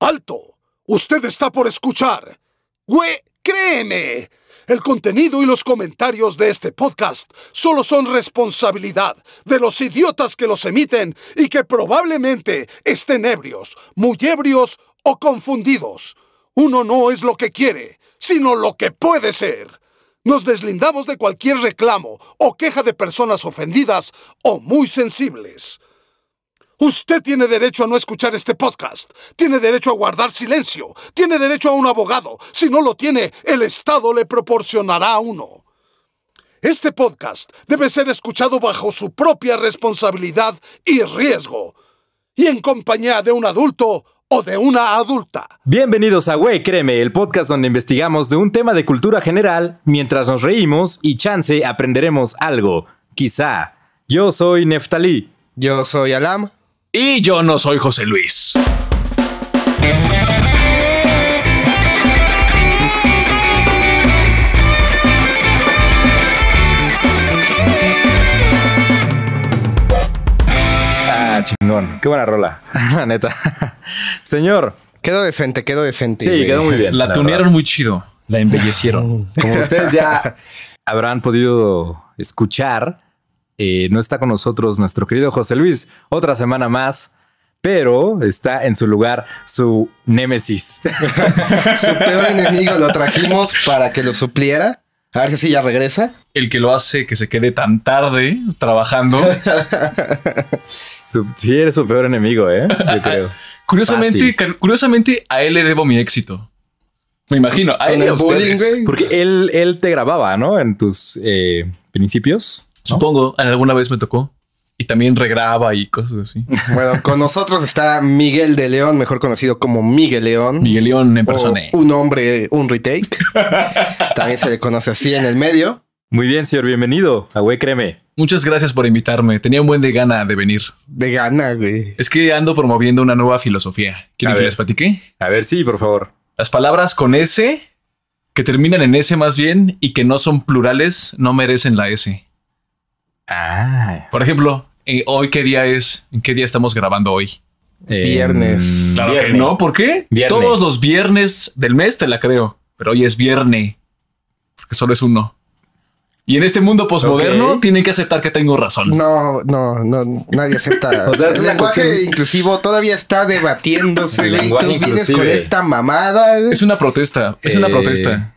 ¡Alto! Usted está por escuchar. ¡Güey, créeme! El contenido y los comentarios de este podcast solo son responsabilidad de los idiotas que los emiten y que probablemente estén ebrios, muy ebrios o confundidos. Uno no es lo que quiere, sino lo que puede ser. Nos deslindamos de cualquier reclamo o queja de personas ofendidas o muy sensibles. Usted tiene derecho a no escuchar este podcast. Tiene derecho a guardar silencio. Tiene derecho a un abogado. Si no lo tiene, el Estado le proporcionará uno. Este podcast debe ser escuchado bajo su propia responsabilidad y riesgo. Y en compañía de un adulto o de una adulta. Bienvenidos a Güey Créeme, el podcast donde investigamos de un tema de cultura general mientras nos reímos y chance aprenderemos algo. Quizá. Yo soy Neftalí. Yo soy Alam. Y yo no soy José Luis. Ah, chingón. Qué buena rola. La neta. Señor. Quedó decente, quedó decente. Sí, güey. quedó muy bien. La tunearon muy chido. La embellecieron. Como ustedes ya habrán podido escuchar, eh, no está con nosotros nuestro querido José Luis otra semana más, pero está en su lugar su némesis. Su peor enemigo lo trajimos para que lo supliera. A ver si así ya regresa. El que lo hace que se quede tan tarde trabajando. Su- sí, eres su peor enemigo, ¿eh? Yo creo. Curiosamente, Fácil. curiosamente, a él le debo mi éxito. Me imagino. A él a ustedes. Porque él, él te grababa, ¿no? En tus eh, principios. Supongo, alguna vez me tocó. Y también regraba y cosas así. Bueno, con nosotros está Miguel de León, mejor conocido como Miguel León. Miguel León en persona. un hombre, un retake. También se le conoce así en el medio. Muy bien, señor. Bienvenido a Güey Créeme. Muchas gracias por invitarme. Tenía un buen de gana de venir. De gana, güey. Es que ando promoviendo una nueva filosofía. ¿Quieren que les platique? A ver, sí, por favor. Las palabras con S, que terminan en S más bien y que no son plurales, no merecen la S. Ah. Por ejemplo, eh, hoy qué día es, en qué día estamos grabando hoy. eh, Viernes. Claro que viernes. no, ¿por qué? Viernes. Todos los viernes del mes te la creo, pero hoy es viernes, porque solo es uno. Y en este mundo posmoderno tienen que aceptar que tengo razón. No, no, no, nadie acepta. O sea, es el una lenguaje cuestión- inclusivo todavía está debatiéndose, El lenguaje Tú vienes con esta mamada. Es una protesta, es una Eh, protesta.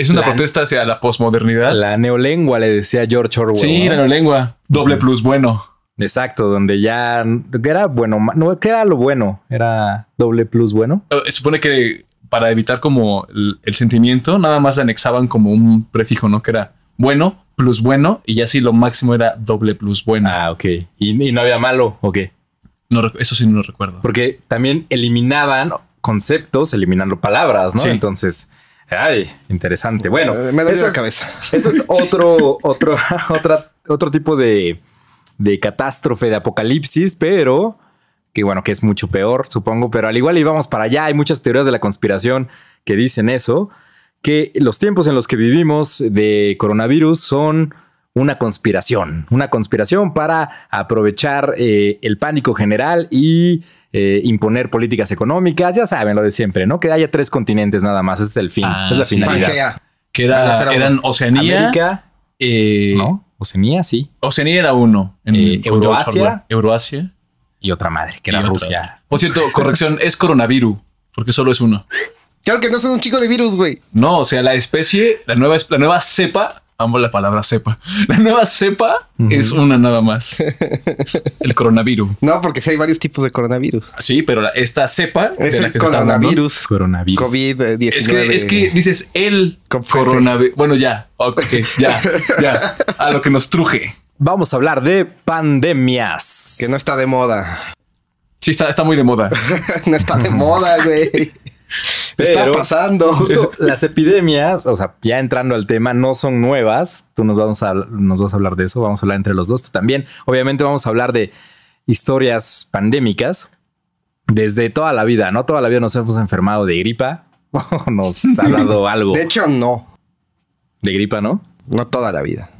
Es una la- protesta hacia la posmodernidad. La neolengua le decía George Orwell. sí, ¿no? la lengua, doble plus bueno. Exacto, donde ya era bueno, no, que era lo bueno, era doble plus bueno. Eh, supone que para evitar como el, el sentimiento, nada más anexaban como un prefijo, ¿no? Que era bueno plus bueno y ya así lo máximo era doble plus bueno. Ah, ok. Y, y no había malo, ok. No rec- eso sí no lo recuerdo. Porque también eliminaban conceptos, eliminando palabras, ¿no? Sí. Entonces, ay, interesante. Bueno, Eh, me eso la es- cabeza. Eso es otro, otro, otra, otro tipo de, de catástrofe, de apocalipsis, pero que bueno, que es mucho peor, supongo, pero al igual íbamos para allá. Hay muchas teorías de la conspiración que dicen eso, que los tiempos en los que vivimos de coronavirus son una conspiración, una conspiración para aprovechar eh, el pánico general y eh, imponer políticas económicas. Ya saben lo de siempre, ¿no? Que haya tres continentes nada más. Ese es el fin, Ah, es la sí. finalidad. Pangea. Que era, eran Oceanía. América, eh, ¿no? Oceanía, sí. Oceanía era uno. En Eh, Euroasia. Euroasia. Y otra madre, que era otra. Rusia. Por cierto, corrección, es coronavirus, porque solo es uno. Claro que no son un chico de virus, güey. No, o sea, la especie, la nueva, la nueva cepa, amo la palabra cepa. La nueva cepa es una nada más. El coronavirus. No, porque sí hay varios tipos de coronavirus. Sí, pero la- esta cepa Es de la el que se está hablando- coronavirus. Coronavirus. COVID-19. Es que, es que dices el coronavirus. Bueno, ya, ok, ya, ya. A lo que nos truje. Vamos a hablar de pandemias. Que no está de moda. Sí, está, está muy de moda. no está de moda, güey. Está pasando. Justo las epidemias, o sea, ya entrando al tema, no son nuevas. Tú nos, vamos a, nos vas a hablar de eso. Vamos a hablar entre los dos. Tú también. Obviamente vamos a hablar de historias pandémicas desde toda la vida, ¿no? Toda la vida nos hemos enfermado de gripa. nos ha dado algo De hecho, no. de gripa, ¿no? No toda la vida.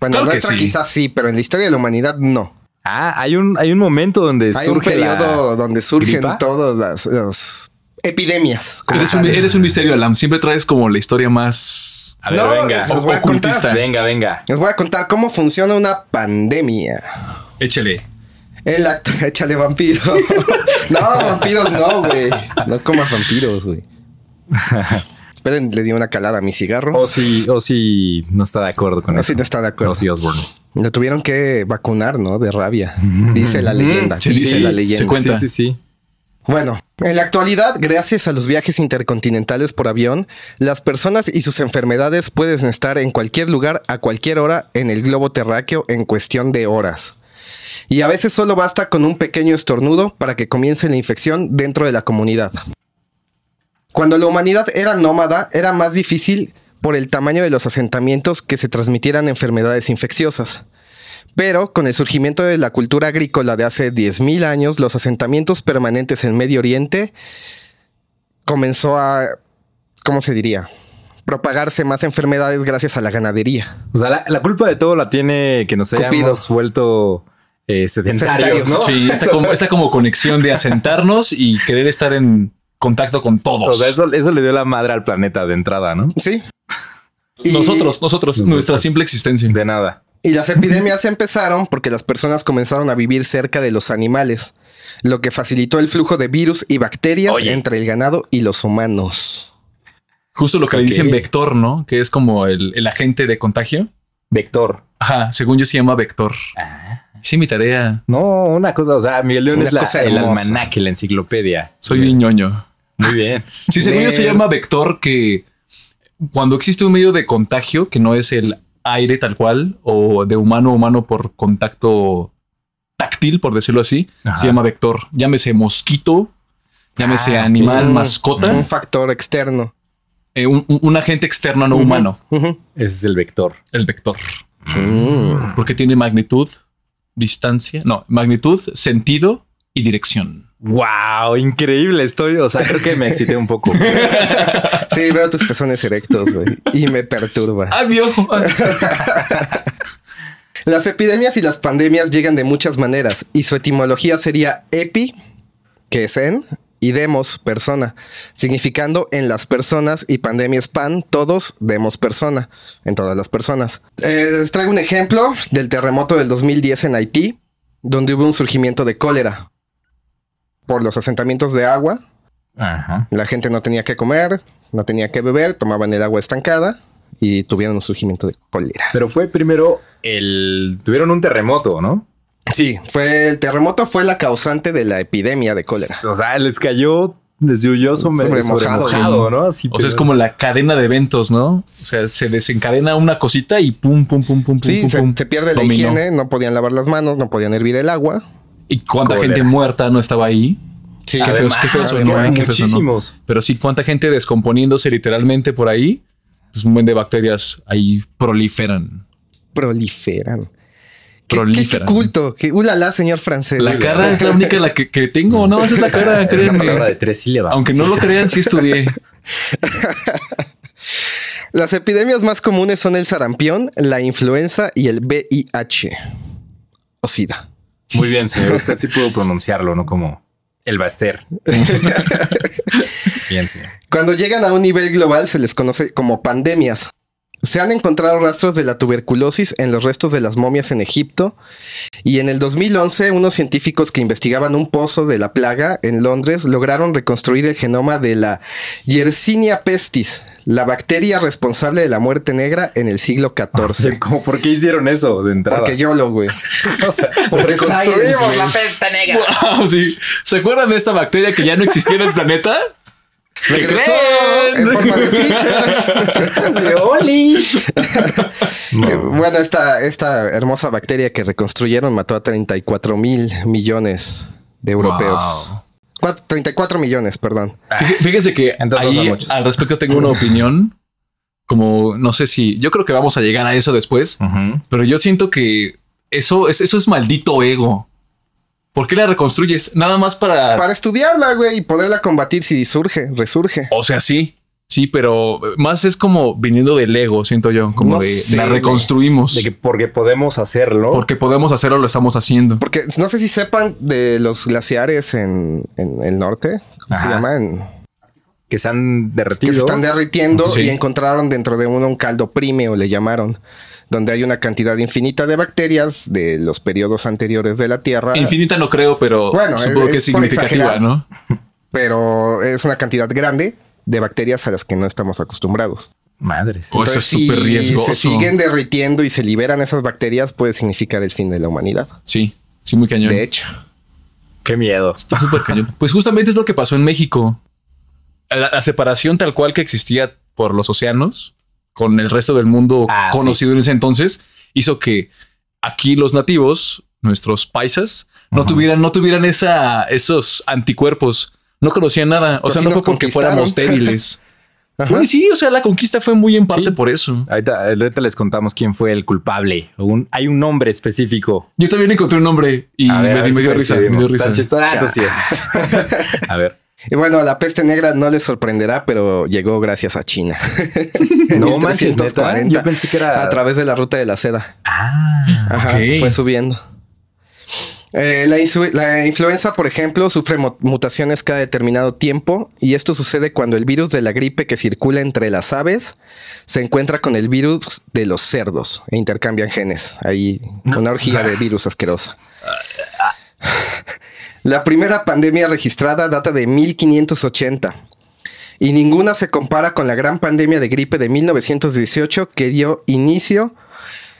Bueno, Claro nuestra sí. quizás sí, pero en la historia de la humanidad no. Ah, hay un, hay un momento donde Hay un surge la- periodo donde surgen gripa. todas las, las epidemias. Eres un, tales. eres un misterio, Alam. Siempre traes como la historia más. A ver, No, venga. se los voy a Ocultista. contar. Venga, venga. Les voy a contar cómo funciona una pandemia. Échale. En la act- échale vampiro. no, vampiros no, güey. No comas vampiros, güey. Esperen, le di una calada a mi cigarro. O si, o si no está de acuerdo con No, eso. si no está de acuerdo. Ozzy Osbourne. Lo tuvieron que vacunar, ¿no? De rabia. Dice la leyenda. sí, dice sí, la se leyenda. cuenta. Sí, sí, sí. Bueno, en la actualidad, gracias a los viajes intercontinentales por avión, las personas y sus enfermedades pueden estar en cualquier lugar a cualquier hora en el globo terráqueo en cuestión de horas. Y a veces solo basta con un pequeño estornudo para que comience la infección dentro de la comunidad. Cuando la humanidad era nómada, era más difícil por el tamaño de los asentamientos que se transmitieran enfermedades infecciosas. Pero con el surgimiento de la cultura agrícola de hace 10.000 años, los asentamientos permanentes en Medio Oriente comenzó a, ¿cómo se diría? Propagarse más enfermedades gracias a la ganadería. O sea, la, la culpa de todo la tiene que nos Cupido. hayamos vuelto eh, sedentarios, Sedentarios, ¿no? Sí, esta como, esta como conexión de asentarnos y querer estar en contacto con O todos. sea, eso, eso le dio la madre al planeta de entrada, ¿no? Sí. Y- nosotros, nosotros, nuestra simple existencia. De nada. Y las epidemias empezaron porque las personas comenzaron a vivir cerca de los animales, lo que facilitó el flujo de virus y bacterias Oye. entre el ganado y los humanos. Justo lo que le dicen vector, ¿no? Que es como el, el agente de contagio. Vector. Ajá, según yo se llama vector. Sí, mi tarea. No, una cosa, o sea, Miguel León Una es la- cosa el almanaque, la enciclopedia. Soy un ñoño. Muy bien. Sí, según yo se llama vector que cuando existe un medio de contagio que no es el aire tal cual o de humano a humano por contacto táctil, por decirlo así, Ajá. se llama vector. Llámese mosquito, llámese Ah, animal, Mm, mascota, Un factor externo. eh, un, un- un agente externo no humano. Ese es el vector. el vector. Mm. Porque tiene magnitud, distancia, no, magnitud, sentido y dirección. Wow, increíble. Estoy, o sea, creo que me excité un poco. Sí, veo tus pezones erectos, güey. Y me perturba. ¡Ah, mi ojo! Las epidemias y las pandemias llegan de muchas maneras y su etimología sería epi, que es en, y demos, persona, significando en las personas y pandemia es pan, todos, demos persona, en todas las personas. Eh, les traigo un ejemplo del terremoto del 2010 en Haití, donde hubo un surgimiento de cólera por los asentamientos de agua. Ajá. La gente no tenía que comer, no tenía que beber, tomaban el agua estancada y tuvieron un surgimiento de cólera. Pero fue primero el. Tuvieron un terremoto, ¿no? Sí, fue el terremoto fue la causante de la epidemia de cólera. O sea, les cayó, les llovió sobre, mojado. mojado, ¿no? Así, O sea, es como la cadena de eventos, ¿no? O sea, se desencadena una cosita y pum, pum, pum, pum, pum, Sí, pum, se, pum. se pierde la higiene, no podían lavar las manos, no podían hervir el agua. ¿Y cuánta Cólera. gente muerta no estaba ahí? Sí, Qué Además, sonó, que. Qué feo sonó. muchísimos. Pero sí, cuánta gente descomponiéndose literalmente por ahí. Pues un buen de bacterias ahí proliferan. proliferan. Qué, Proliferan. qué, qué culto, qué ulala, señor francés. La cara es la única la que, que tengo, no, esa es la cara, palabra de créanme. tres sílabas. Aunque no lo crean, sí estudié. Las epidemias más comunes son el sarampión, la influenza y el VIH. O SIDA. Muy bien, señor. Usted sí pudo pronunciarlo, no como el Baster. bien, señor. Cuando llegan a un nivel global se les conoce como pandemias. Se han encontrado rastros de la tuberculosis en los restos de las momias en Egipto y en el 2011 unos científicos que investigaban un pozo de la plaga en Londres lograron reconstruir el genoma de la Yersinia pestis, la bacteria responsable de la muerte negra en el siglo O sea, XIV. como, ¿Por qué hicieron eso de entrada? Porque yo lo, güey. O sea, Porque reconstruimos science, la peste negra. Wow, sí. ¿Se acuerdan de esta bacteria que ya no existía en el planeta? Regresó en forma de fichas. Eh, Bueno, esta, esta hermosa bacteria que reconstruyeron mató a 34 mil millones de europeos. Wow. Cuat- 34 millones, perdón. Fíj- Fíjense que Entonces ahí al respecto tengo una opinión. Como no sé si yo creo que vamos a llegar a eso después, pero yo siento que eso es, eso es maldito ego. ¿Por qué la reconstruyes? Nada más para. Para estudiarla, güey, y poderla combatir si surge, resurge. O sea, sí. Sí, pero más es como viniendo del ego, siento yo, como No de sé, la reconstruimos. De que porque podemos hacerlo. porque podemos hacerlo, lo estamos haciendo. Porque no sé si sepan de los glaciares en, en el norte, ¿cómo se Ajá. llama? En- que se han que derretido. se están derritiendo Sí. y encontraron dentro de uno un caldo prímeo, le llamaron, donde hay una cantidad infinita de bacterias de los periodos anteriores de la Tierra. Infinita no creo, pero Bueno, supongo es- que es significativa. ¿no? pero es una cantidad grande de bacterias a las que no estamos acostumbrados. Madres. Oh, eso es si súper riesgoso. se siguen derritiendo y se liberan esas bacterias, puede significar el fin de la humanidad. Sí, sí, muy cañón. De hecho, Qué miedo. Está súper cañón. Pues justamente es lo que pasó en México. La, la separación tal cual que existía por los océanos con el resto del mundo Ah, conocido en ese entonces hizo que aquí los nativos, nuestros paisas, no tuvieran, no tuvieran esa, esos anticuerpos. No conocían nada. O sea, sí no fue porque fuéramos débiles. Fue, sí, o sea, la conquista fue muy en parte Sí. por eso. Ahorita, ahorita les contamos quién fue el culpable. Un- hay un nombre específico. Yo también encontré un nombre y A ver, me, a ver me si dio risa. Me dio risa. Tan. Ah, entonces sí es. a ver. y bueno, la peste negra no les sorprenderá, pero llegó gracias a China. No manches, neta. 1340, Yo pensé que era. a través de la ruta de la seda. Ah. Ajá, fue subiendo. Eh, la, la influenza, por ejemplo, sufre mutaciones cada determinado tiempo y esto sucede cuando el virus de la gripe que circula entre las aves se encuentra con el virus de los cerdos e intercambian genes. Hay una orgía de virus asquerosa. La primera pandemia registrada data de 1580 y ninguna se compara con la gran pandemia de gripe de 1918 que dio inicio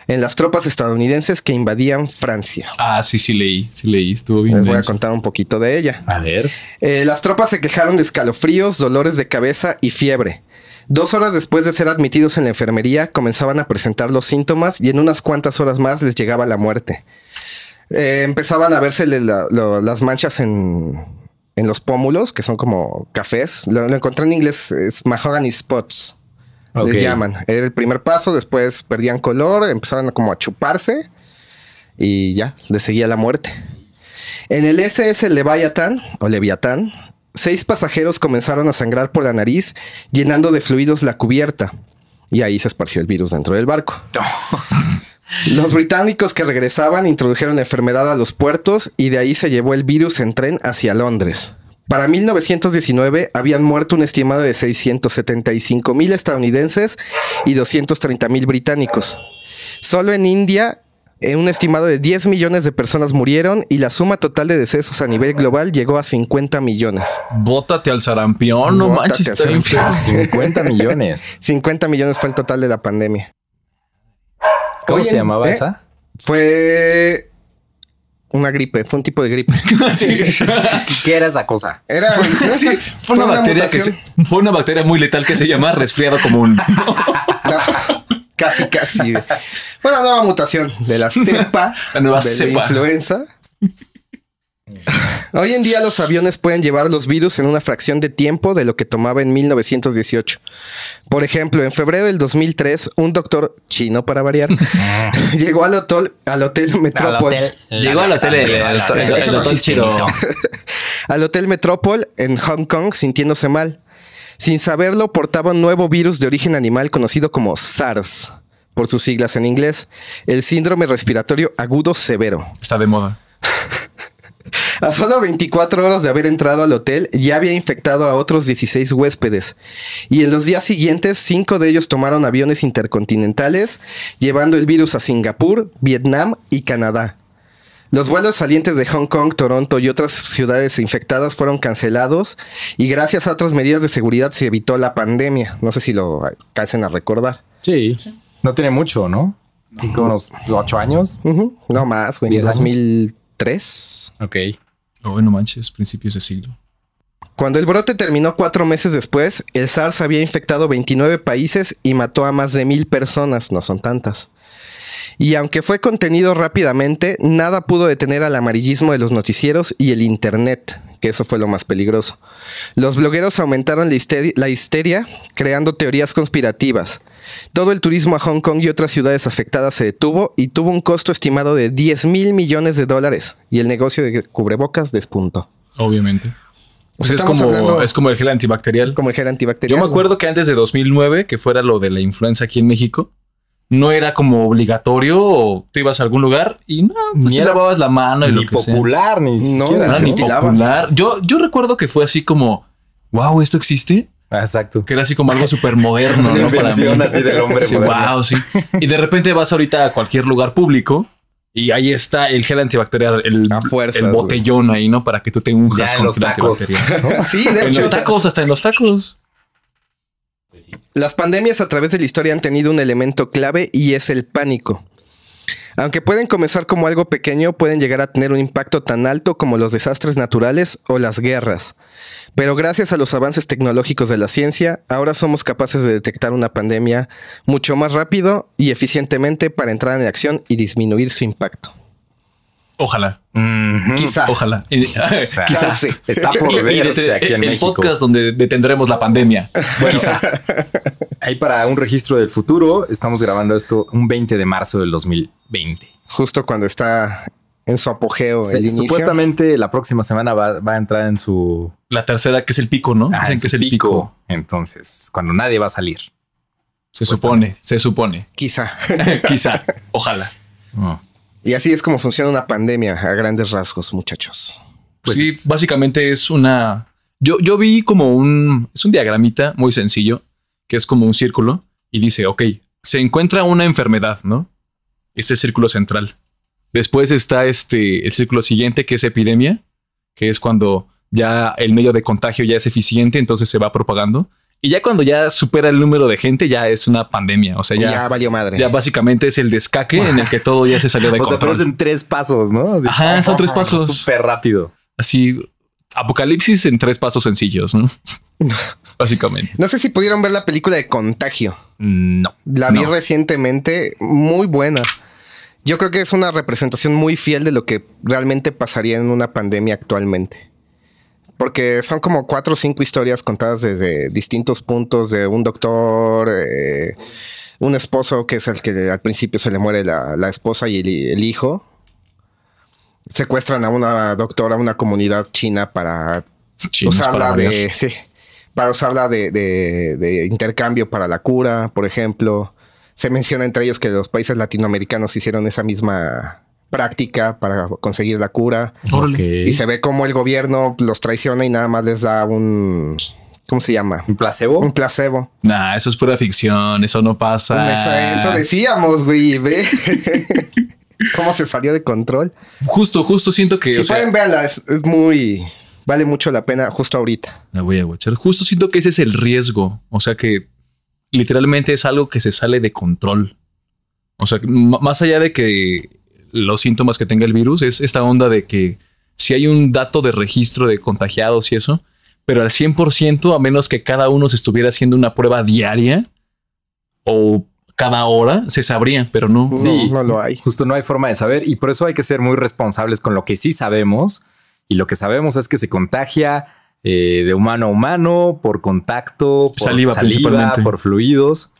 en las tropas estadounidenses que invadían Francia. Ah, sí, sí leí. Sí leí. Estuvo bien. Les voy a contar un poquito de ella. A ver. Eh, las tropas se quejaron de escalofríos, dolores de cabeza y fiebre. Dos horas después de ser admitidos en la enfermería, comenzaban a presentar los síntomas y en unas cuantas horas más les llegaba la muerte. Eh, empezaban a verse las manchas en, en los pómulos, que son como cafés. Lo, lo encontré en inglés, es mahogany spots. Ok. Les llaman. Era el primer paso, después perdían color, empezaban como a chuparse y ya, les seguía la muerte. En el SS Leviathan o Leviatán, seis pasajeros comenzaron a sangrar por la nariz, llenando de fluidos la cubierta. Y ahí se esparció el virus dentro del barco. Los británicos que regresaban introdujeron la enfermedad a los puertos y de ahí se llevó el virus en tren hacia Londres. Para 1919 habían muerto un estimado de 675 mil estadounidenses y 230 mil británicos. Solo en India, un estimado de 10 millones de personas murieron y la suma total de decesos a nivel global llegó a 50 millones. Bótate al sarampión, no Bótate manches, al está bien feo. sarampión. 50 millones. 50 millones fue el total de la pandemia. ¿Cómo Oye, se llamaba ¿eh? esa? Fue una gripe, fue un tipo de gripe. Sí. ¿Qué era esa cosa? Era Sí, fue una, bacteria que mutación. se- fue una bacteria muy letal que se llama resfriado común. No, casi, casi. Fue una nueva mutación de la cepa La nueva de cepa. la influenza. Hoy en día los aviones pueden llevar los virus en una fracción de tiempo de lo que tomaba en 1918. Por ejemplo, en febrero del 2003, un doctor chino para variar llegó al hotel, al hotel Metrópol. Llegó al hotel el- el- el- Eso el no hotel existe, chino. al Hotel Metrópol en Hong Kong sintiéndose mal. Sin saberlo, portaba un nuevo virus de origen animal conocido como SARS, por sus siglas en inglés, el síndrome respiratorio agudo severo. Está de moda. A solo 24 horas de haber entrado al hotel, ya había infectado a otros 16 huéspedes. Y en los días siguientes, cinco de ellos tomaron aviones intercontinentales, llevando el virus a Singapur, Vietnam y Canadá. Los vuelos salientes de Hong Kong, Toronto y otras ciudades infectadas fueron cancelados y gracias a otras medidas de seguridad se evitó la pandemia. No sé si lo alcancen a recordar. Sí. No tiene mucho, ¿no? Como unos 8 años. No más, güey. ¿Diez años? 2003. Ok. Oh, manches, principios de siglo. Cuando el brote terminó cuatro meses después, el SARS había infectado 29 países y mató a más de mil personas, no son tantas. Y aunque fue contenido rápidamente, nada pudo detener al amarillismo de los noticieros y el Internet, que eso fue lo más peligroso. Los blogueros aumentaron la histeria, creando teorías conspirativas. Todo el turismo a Hong Kong y otras ciudades afectadas se detuvo y tuvo un costo estimado de 10 mil millones de dólares, y el negocio de cubrebocas despuntó. Obviamente. Pues es, como, hablando- es como el gel antibacterial. Como el gel antibacterial. Yo me acuerdo que antes de 2009, que fuera lo de la influenza aquí en México, no era como obligatorio o te ibas a algún lugar y no, pues Ni te era lavabas la mano y ni lo que sea. popular, ni No, siquiera. No, ni estilaba. popular. Yo, yo recuerdo que fue así como, wow, esto existe. Ah, Exacto. Que era así como algo súper moderno, ¿no? Para así del hombre Sí, wow, sí. Y de repente vas ahorita a cualquier lugar público y ahí está el gel antibacterial, el, A fuerzas, el botellón ahí, ¿no? Para que tú te unjas Ya en con los gel tacos. Sí, de En hecho. los tacos, hasta en los tacos. Las pandemias a través de la historia han tenido un elemento clave y es el pánico. Aunque pueden comenzar como algo pequeño, pueden llegar a tener un impacto tan alto como los desastres naturales o las guerras. Pero gracias a los avances tecnológicos de la ciencia, ahora somos capaces de detectar una pandemia mucho más rápido y eficientemente para entrar en acción y disminuir su impacto. Ojalá. Quizá. Ojalá. Quizá. Quizá. Sí. Está por Y- y verse desde aquí en el México. podcast donde detendremos la pandemia. Quizá. Ahí para un registro del futuro, estamos grabando esto un 20 de marzo del 2020. Justo cuando está en su apogeo Se- el inicio. supuestamente la próxima semana va, va a entrar en su, La tercera, que es el pico, ¿no? ah, Dicen que es el pico. pico. Entonces, cuando nadie va a salir. Se supone, se supone. Quizá. Quizá. Ojalá. Mm. Y así es como funciona una pandemia a grandes rasgos, muchachos. Pues- sí, básicamente es una. Yo, yo vi como un. Es un diagramita muy sencillo, que es como un círculo, y dice: Ok, se encuentra una enfermedad, ¿no? Este círculo central. Después está este, el círculo siguiente, que es epidemia, que es cuando ya el medio de contagio ya es eficiente, entonces se va propagando. Y ya cuando ya supera el número de gente, ya es una pandemia. O sea, Ya, ya, valió madre. ya básicamente es el descaque en el que todo ya se salió de O sea, pero control. es en tres pasos, ¿no? Así, Ajá, son tres pasos. Súper rápido. así apocalipsis en tres pasos sencillos, ¿no? Básicamente. No sé si pudieron ver la película de Contagio. No. La vi No. recientemente, muy buena. Yo creo que es una representación muy fiel de lo que realmente pasaría en una pandemia actualmente. Porque son como cuatro o cinco historias contadas desde distintos puntos de un doctor, eh, un esposo que es el que al principio se le muere la, la esposa y el, el hijo. Secuestran a una doctora, a una comunidad china para Chinos para usarla variar. de, sí, para usarla de, de- de intercambio para la cura, por ejemplo. Se menciona entre ellos que los países latinoamericanos hicieron esa misma práctica para conseguir la cura. Y se ve como el gobierno los traiciona y nada más les da un... ¿Cómo se llama? ¿Un placebo? Un placebo. Nah, eso es pura ficción, eso no pasa. Eso, eso decíamos, güey. Ve cómo se salió de control. Justo, justo siento que. si o sea, pueden verla, es, es muy... Vale mucho la pena justo ahorita. la voy a watchar. Justo siento que ese es el riesgo. O sea que literalmente es algo que se sale de control. O sea, más allá de que los síntomas que tenga el virus, es esta onda de que si hay un dato de registro de contagiados y eso, pero al 100%, a menos que cada uno se estuviera haciendo una prueba diaria o cada hora, se sabría, pero no. Sí. No, no lo hay. Justo no hay forma de saber y por eso hay que ser muy responsables con lo que sí sabemos. Y lo que sabemos es que se contagia eh, de humano a humano, por contacto, por Saliva, saliva, principalmente. por fluidos.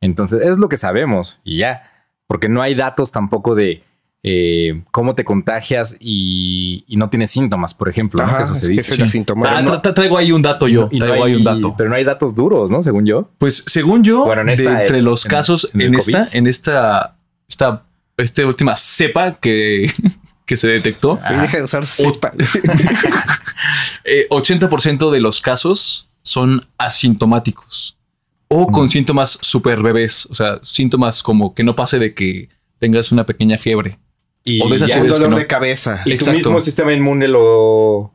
Entonces es lo que sabemos y ya, porque no hay datos tampoco de eh, cómo te contagias y, y no tienes síntomas, por ejemplo, ¿no? Ajá, que eso es se dice. es. Ah, tra- tra- traigo ahí un dato yo. Y no traigo hay, ahí un dato. Pero no hay datos duros, ¿no? Según yo. Pues según yo, Bueno, en de entre los en- casos en esta, en esta, esta, esta última cepa que, que se detectó, Y deja de usar cepa. eh, 80% de los casos son asintomáticos o con síntomas super bebés, o sea, síntomas como que no pase de que tengas una pequeña fiebre. Y O de esas ya- un que dolor no. de cabeza. y tu mismo sistema inmune lo, O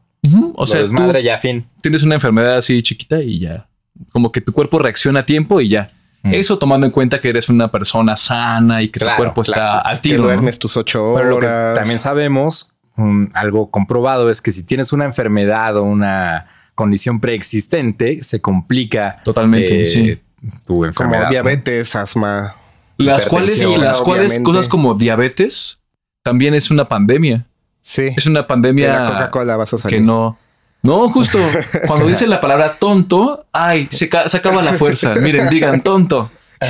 lo sea, desmadra tú ya, fin. tienes una enfermedad así chiquita y ya, como que tu cuerpo reacciona a tiempo y ya. Mm. Eso tomando en cuenta que eres una persona sana y que Claro, tu cuerpo está claro. al Que tiro. ¿no? duermes tus ocho Pero lo que horas. también sabemos, um, algo comprobado, es que si tienes una enfermedad o una condición preexistente, se complica Totalmente, eh, sí. tu como enfermedad. ¿no? diabetes, asma. Las cuales, las cuales cosas como diabetes también es una pandemia. Sí. Es una De pandemia la Coca-Cola vas a salir. que no. No, justo cuando dicen la palabra tonto, ay, se, ca- se acaba la fuerza. Miren, digan tonto.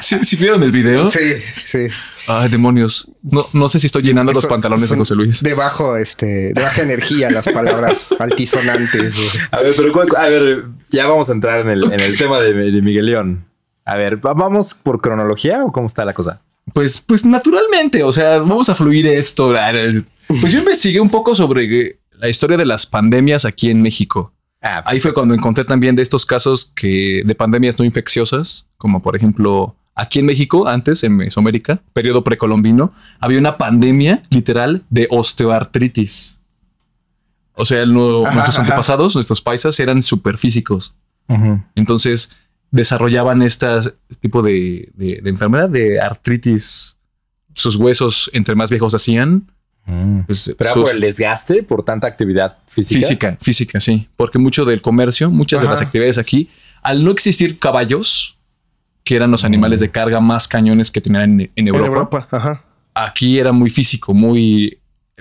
¿Sí, sí vieron el video? Sí, sí. Ay, demonios. No, no sé si estoy llenando Que los son- pantalones de José Luis. De bajo, este, de baja energía, las palabras altisonantes. A ver, pero a ver, ya vamos a entrar en el, en el tema de, de Miguel León. A ver, ¿va- ¿vamos por cronología o cómo está la cosa? Pues, pues naturalmente, o sea, vamos a fluir esto. Pues yo investigué un poco sobre la historia de las pandemias aquí en México. Ah, Ahí fue cuando encontré también de estos casos que de pandemias no infecciosas, como por ejemplo aquí en México, antes en Mesoamérica, periodo precolombino, había una pandemia literal de osteoartritis. O sea, Ajá, nuestros ajá. antepasados, nuestros paisas, eran súper físicos. Entonces desarrollaban este tipo de, de- de enfermedad de artritis. Sus huesos, entre más viejos hacían, Mm. pues, ¿Pero sus- por el desgaste, por tanta actividad física? Física, física, sí. Porque mucho del comercio, muchas de las actividades aquí, al no existir caballos, que eran los animales de carga más cañones que tenían en, en En Europa, Europa, ajá. aquí era muy físico, muy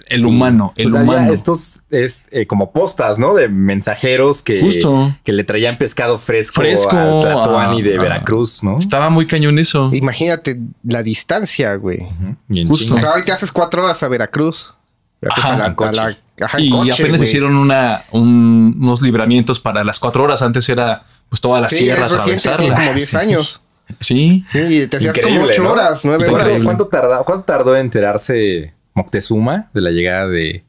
el Sí. humano, el Pues había humano. estos es eh, como postas, ¿no? De mensajeros que, Justo. que le traían pescado fresco, Fresco, a Tlatoani a- de Veracruz, ¿no? Estaba muy cañón eso. Imagínate la distancia, güey. Justo. O sea, hoy te haces cuatro horas a Veracruz. Haces Ajá, a la, en coche. a la- ajá, en y coche, apenas hicieron una, un- unos libramientos para las cuatro horas. Antes era pues toda la Sí, sierra tiene atravesarla. como 10 Sí. años. Sí. Sí, te hacías como Increíble, 8 ¿no? horas, 9 ¿Y cuánto, horas. cuánto tardó, cuánto tardó en enterarse Moctezuma de la llegada de,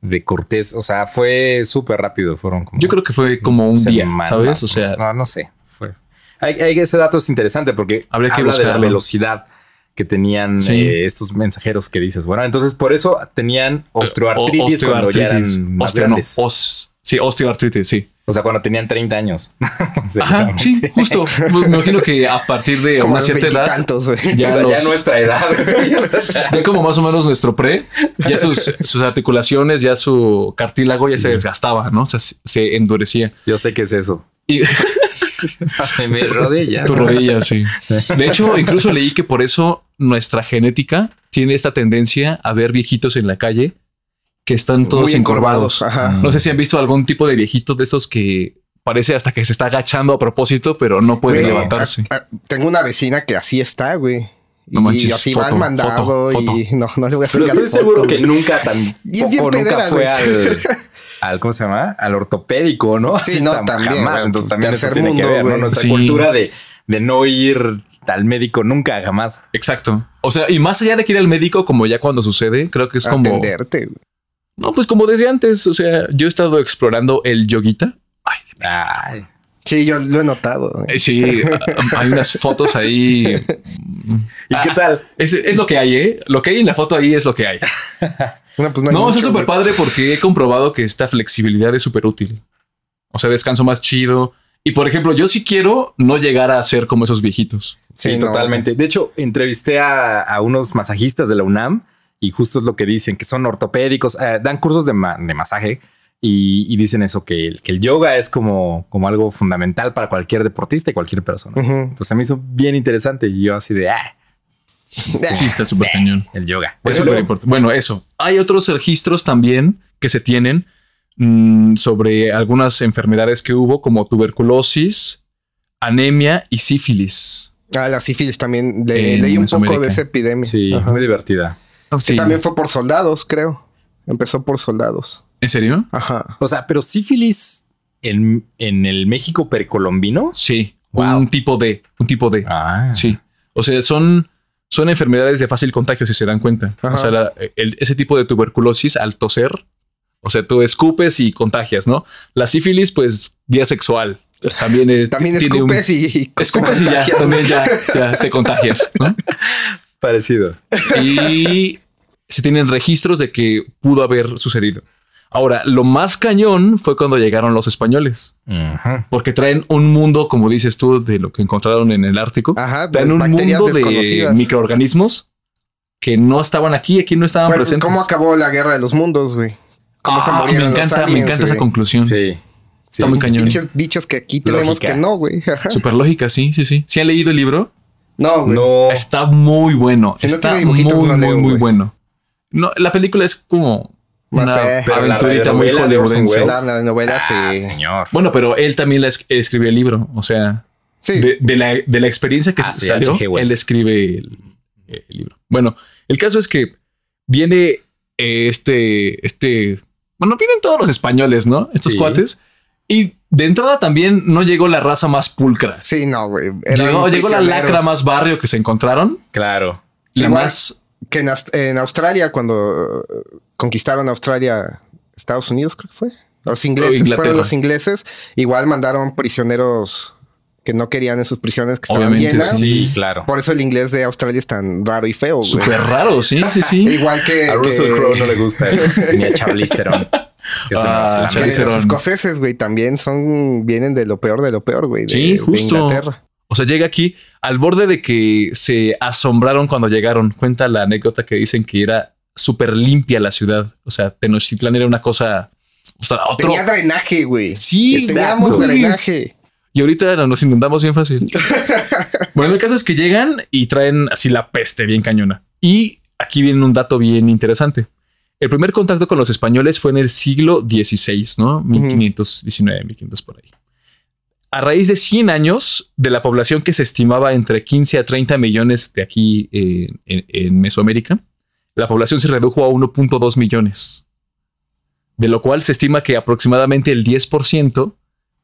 de Cortés? O sea, fue súper rápido. Fueron como Yo creo que fue como un día, semanas, ¿sabes? O sea, no, no sé. Fue. Hay, hay- ese dato es interesante porque Habría que habla de la velocidad que tenían Sí. eh, estos mensajeros que dices. Bueno, entonces por eso tenían osteoartritis, O- cuando ya eran más Osteo- no, grandes. os- sí, osteoartritis, sí. O sea, cuando tenían 30 años. Ajá, sí, justo. Me imagino que a partir de como una cierta edad, ya, o sea, los- ya nuestra edad. güey. O sea, ya- ya como más o menos nuestro pre, ya sus, sus articulaciones, ya su cartílago ya se desgastaba, ¿no? O sea, se- endurecía. Yo sé qué es eso. Y Mi rodilla. tu rodilla, sí. De hecho, incluso leí que por eso nuestra genética tiene esta tendencia a ver viejitos en la calle que están todos Muy encorvados. encorvados. Ajá. No sé si han visto algún tipo de viejito de esos que parece hasta que se está agachando a propósito, pero no puede Güey, levantarse. a- a- tengo una vecina que así está, güey. No y manches, así foto, va al mandado foto, y no, no le voy a Pero sacar estoy foto, seguro que nunca tan Y es bien poco nunca pedera, fue güey. al, al ¿cómo se llama? Al ortopédico, ¿no? Sí, no, tam- también, jamás. güey, Entonces también eso tercer tiene que mundo, ver, ¿no? Nuestra Sí. cultura de, de no ir al médico nunca, jamás. Exacto. O sea, y más allá de que ir al médico, como ya cuando sucede, creo que es como. Atenderte, güey. No, pues como desde antes. O sea, yo he estado explorando el yoguita. Ay, Ay, Sí, yo lo he notado. eh, sí, hay unas fotos ahí. ¿Y qué tal? Es, es lo que hay, ¿eh? Lo que hay en la foto ahí es lo que hay. No, pues no, hay No, mucho, es súper padre porque he comprobado que esta flexibilidad es súper útil. O sea, descanso más chido. Y por ejemplo, yo sí quiero no llegar a ser como esos viejitos. Sí, Sí, no. totalmente. De hecho, entrevisté a, a unos masajistas de la UNAM y justo es lo que dicen, que son ortopédicos, eh, dan cursos de, ma- de masaje y, y dicen eso, que el, que el yoga es como, como algo fundamental para cualquier deportista y cualquier persona. Ujú. Entonces se me hizo bien interesante y yo así de, ah, Sí, está súper cañón. el yoga. Es Bueno, súper luego- importante. Bueno, eso. Hay otros registros también que se tienen mm, sobre algunas enfermedades que hubo, como tuberculosis, anemia y sífilis. Ah, la sífilis también. Le- leí un poco de esa epidemia. Sí, Ajá. muy divertida. Que Sí. también fue por soldados, creo. Empezó por soldados. ¿En serio? Ajá. O sea, pero sífilis en, en el México precolombino. Sí. Wow. Un tipo de, un tipo de. Ah, Sí. O sea, son, son enfermedades de fácil contagio, si se dan cuenta. Ajá. O sea, la- el- ese tipo de tuberculosis al toser, o sea, tú escupes y contagias, ¿no? La sífilis, pues, vía sexual. También, es- También tiene un- escupes y, y Escupes y ya, también ya, ya te contagias, ¿no? parecido. Y se tienen registros de que pudo haber sucedido. Ahora, lo más cañón fue cuando llegaron los españoles, Ujú. porque traen un mundo, como dices tú, de lo que encontraron en el Ártico. Ajá, de traen un mundo de microorganismos que no estaban aquí, aquí no estaban Bueno, presentes. ¿Cómo acabó la guerra de los mundos, güey? ¿Cómo se Ah, me murieron los encanta, me aliens, encanta esa güey? conclusión. Sí. Sí. Está muy cañón. Bichos, bichos que aquí tenemos Lógica. que no, güey. Ajá. Super lógica, sí, sí, sí. ¿Sí han leído el libro? No, güey. No. Está muy bueno. Si Está muy, no muy, leo, muy güey. bueno. No, la película es como una aventurita muy hollywoodense. La, la novela Ah, señor. Bueno, pero él también la es- escribió el libro. O sea, Sí. de, de la, de la experiencia que Ah, sí, salió, él escribe el, el libro. Bueno, el caso es que viene eh, este, este, bueno, vienen todos los españoles, ¿no? Estos Sí. cuates. Y de entrada también no llegó la raza más pulcra. Sí, no, güey. Llegó, llegó la lacra más barrio que se encontraron. Claro. La Igual- más Que en, Australia, cuando conquistaron Australia, Estados Unidos, creo que fue. Los ingleses Inglaterra. fueron los ingleses. Igual mandaron prisioneros que no querían en sus prisiones que estaban Obviamente, llenas. Sí, claro. Por eso el inglés de Australia es tan raro y feo, súper raro. Sí, sí, sí. Igual que, A Russell que- Crowe no le gusta eso. Ni a Charlize Theron. Que es de Ah, que los escoceses, güey, también son, vienen de lo peor de lo peor, güey. de- Sí, de justo. Inglaterra. O sea, llega aquí al borde de que se asombraron cuando llegaron. Cuenta la anécdota que dicen que era súper limpia la ciudad. O sea, Tenochtitlán era una cosa. O sea, otro. Tenía drenaje, güey. Sí, Teníamos drenaje. Y ahorita nos inundamos bien fácil. bueno, el caso es que llegan y traen así la peste bien cañona. Y aquí viene un dato bien interesante. El primer contacto con los españoles fue en el siglo XVI, ¿no? 1519, 1500 por ahí. A raíz de 100 años de la población que se estimaba entre 15 a 30 millones de aquí eh, en, en Mesoamérica, la población se redujo a 1.2 millones. De lo cual se estima que aproximadamente el 10%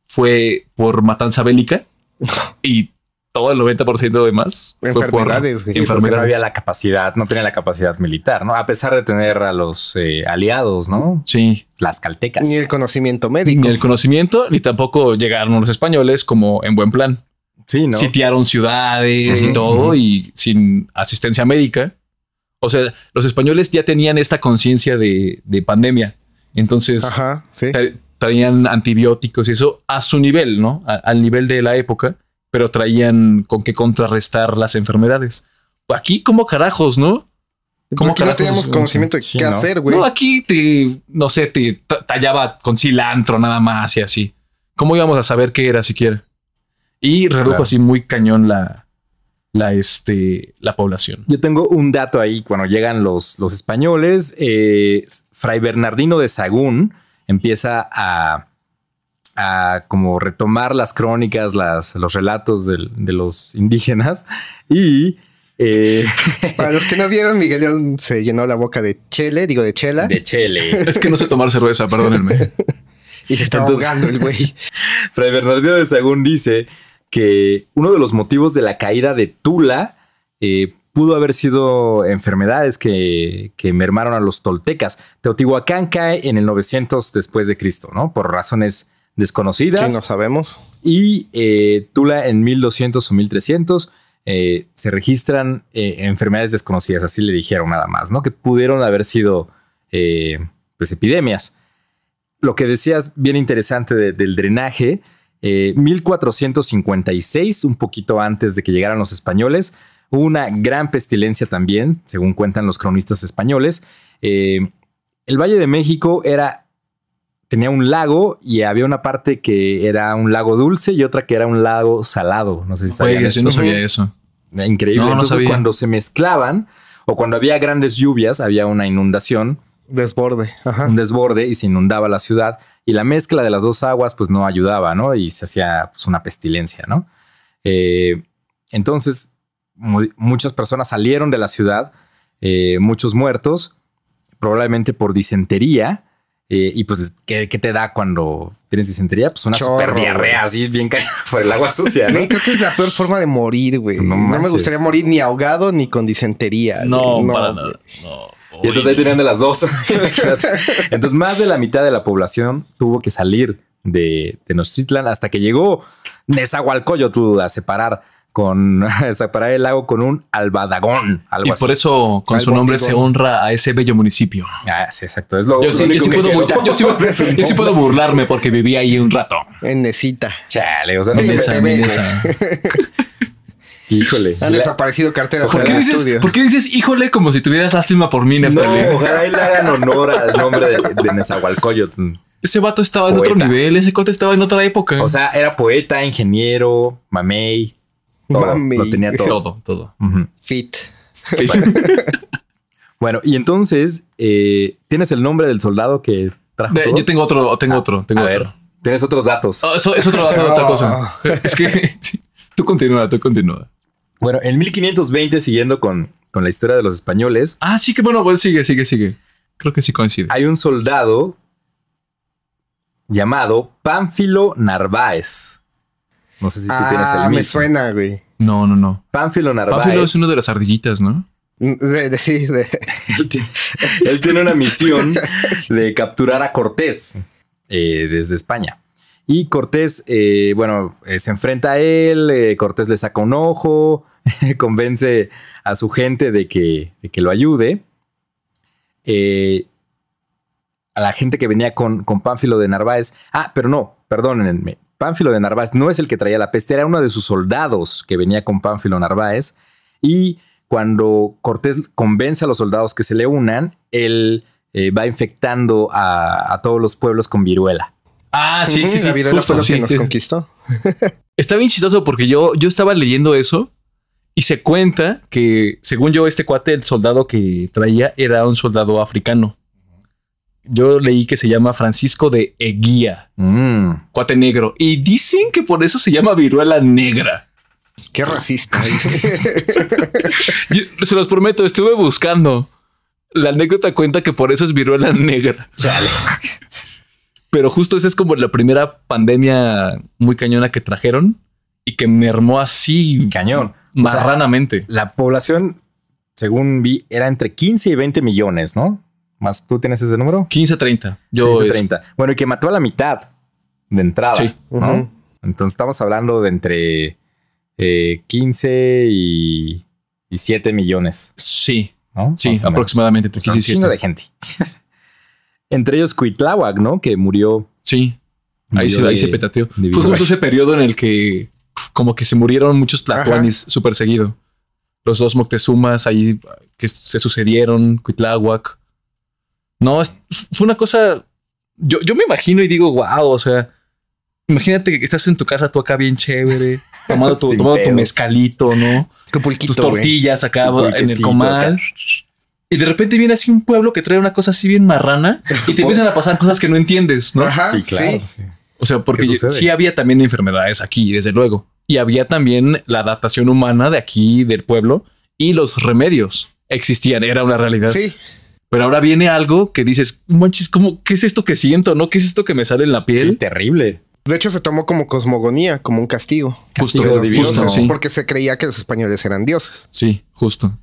fue por matanza bélica y todo el 90% de más fue por Enfermedades. Sí, no enfermedades. había la capacidad, no tenía la capacidad militar, ¿no? A pesar de tener a los eh, aliados, ¿no? Sí, Las caltecas. Ni el conocimiento médico. ni el conocimiento, ni tampoco llegaron los españoles como en buen plan. Sí, ¿no? Sitiaron ciudades Sí. y todo y sin asistencia médica. O sea, los españoles ya tenían esta conciencia de, de pandemia. Entonces Ajá, sí. traían antibióticos y eso a su nivel, ¿no? A- al nivel de la época, pero traían con qué contrarrestar las enfermedades. Aquí como carajos, ¿no? ¿Cómo Porque no teníamos conocimiento de Sí, qué ¿no? hacer, güey. No, aquí te, no sé, te ta- tallaba con cilantro nada más y así. ¿Cómo íbamos a saber qué era siquiera? Y redujo Claro. así muy cañón la, la, este, la población. Yo tengo un dato ahí. Cuando llegan los, los españoles, eh, Fray Bernardino de Sagún empieza a, a como retomar las crónicas, las, los relatos del- de, los indígenas y eh, Para los que no vieron, Miguel León se llenó la boca de chele, digo de chela, de Chele. Es que no sé tomar cerveza, perdónenme. y se Entonces- ahogando el güey. Fray Bernardino de Sagún dice que uno de los motivos de la caída de Tula eh, pudo haber sido enfermedades que, que mermaron a los toltecas. Teotihuacán cae en el 900 después de Cristo, ¿no? Por razones desconocidas. Sí, no sabemos. Y eh, Tula en 1200 o 1300 eh, se registran eh, enfermedades desconocidas, así le dijeron nada más, ¿no? Que pudieron haber sido pues epidemias. Lo que decías bien interesante de- del drenaje, eh, 1456, un poquito antes de que llegaran los españoles, hubo una gran pestilencia también, según cuentan los cronistas españoles. El Valle de México era tenía un lago y había una parte que era un lago dulce y otra que era un lago salado. No sé si sabían Güey, yo no sabía eso. Increíble. No, no Entonces, sabía. cuando se mezclaban o cuando había grandes lluvias, había una inundación, Desborde. Ajá. un desborde y se inundaba la ciudad. Y la mezcla de las dos aguas, pues no ayudaba, ¿no? Y se hacía pues, una pestilencia, ¿no? Eh, entonces, mu- muchas personas salieron de la ciudad, eh, muchos muertos, probablemente por disentería. Eh, y pues, ¿qué, qué te da cuando tienes disentería? Pues una Chorro, super diarrea así, bien caída por el agua sucia, ¿no? Creo que es la peor forma de morir, güey. No No, me gustaría morir ni ahogado ni con disentería. No, para nada. No. Y entonces ahí tenían de las dos. entonces más de la mitad de la población tuvo que salir de Tenochtitlan hasta que llegó Nezahualcóyotl a separar con separar el lago con un albadagón, algo Y así. por eso con Al su nombre se honra a ese bello municipio. Ah, sí, exacto. Es lo, Yo sí, yo puedo, sé. bur- yo sí- yo sí puedo burlarme porque viví ahí un rato. En Necita. Chale, o sea, no sé. se. Híjole. Han La- desaparecido carteras ¿Por en qué, el dices, estudio. ¿Por qué dices híjole como si tuvieras lástima por mí, no, Neftali? ojalá y le hagan honor al nombre de, de Nezahualcóyotl. Ese vato estaba en otro nivel, ese cote estaba en otra época. O sea, era poeta, ingeniero, mamey. Todo. Lo tenía todo. todo, todo. Ujú. Fit. Bueno, y entonces, eh, ¿tienes el nombre del soldado que trajo De- todo? yo tengo otro, tengo otro, tengo A otro. ver, tienes otros datos. Oh, eso es otro dato, otra cosa. Es que sí. tú continúa, tú continúa. Bueno, en 1520, siguiendo con, con la historia de los españoles, Ah, sí que bueno, pues sigue, sigue, sigue. Creo que sí coincide. hay un soldado llamado Pánfilo Narváez. No sé si tú tienes Ah, el me mismo. suena, güey. No, no, no. Pánfilo Narváez. Pánfilo es uno de las ardillitas, ¿no? De, de- sí, de- él, tiene, él tiene una misión de capturar a Cortés eh, desde España. Y Cortés, eh, bueno, eh, se enfrenta a él, eh, Cortés le saca un ojo, convence a su gente de que, de que lo ayude. Eh, a la gente que venía con, con Pánfilo de Narváez. Ah, pero no, perdónenme. Pánfilo de Narváez no es el que traía la peste, era uno de sus soldados que venía con Pánfilo Narváez. Y cuando Cortés convence a los soldados que se le unan, él eh, va infectando a, a todos los pueblos con viruela. Ah, sí, sí, sí. La viruela justo, fue lo sí. que nos conquistó. Está bien chistoso porque yo, yo estaba leyendo eso y se cuenta que, según yo, este cuate, el soldado que traía, era un soldado africano. Yo leí que se llama Francisco de Eguía, Mm. cuate negro. Y dicen que por eso se llama viruela negra. Qué racista. Yo- se los prometo, estuve buscando. La anécdota cuenta que por eso es viruela negra. Chale. Pero justo esa es como la primera pandemia muy cañona que trajeron y que mermó así Cañón. O sea, marranamente. la población, según vi, era entre 15 y 20 millones, ¿no? Más tú tienes ese número. 15 30. Yo 15, es- 30. Bueno, y que mató a la mitad de entrada. Sí. ¿no? Ujú. Entonces estamos hablando de entre eh, 15 y, y 7 millones, Sí, ¿no? sí, aproximadamente. Pues Sí, un sí, chingo sí. de gente. entre ellos Cuitláhuac, ¿no? Que murió. Sí, ahí, murió se, ahí de- se petateó. Fue justo ese periodo en el que como que se murieron muchos tlatoanis súper seguido. Los dos Moctezumas ahí que se sucedieron, Cuitláhuac. No, es- fue una cosa. Yo, yo me imagino y digo, wow, o sea, imagínate que estás en tu casa, tú acá bien chévere, tomando tu, tomando tu mezcalito, ¿no? Tu pulquito, Tus tortillas acá Tu en el comal. acá. Y de repente viene así un pueblo que trae una cosa así bien marrana y te empiezan a pasar cosas que no entiendes, ¿no? Ajá, sí, claro. sí. O sea, porque sí había también enfermedades aquí, desde luego. Y había también la adaptación humana de aquí, del pueblo, y los remedios existían, era una realidad. Sí. Pero ahora viene algo que dices, manches, ¿cómo, ¿qué es esto que siento? ¿No? ¿Qué es esto que me sale en la Sí, piel? terrible. De hecho, se tomó como cosmogonía, como un castigo. Castigo de los divino. dioses, sí. Porque se creía que los españoles eran dioses Sí, justo.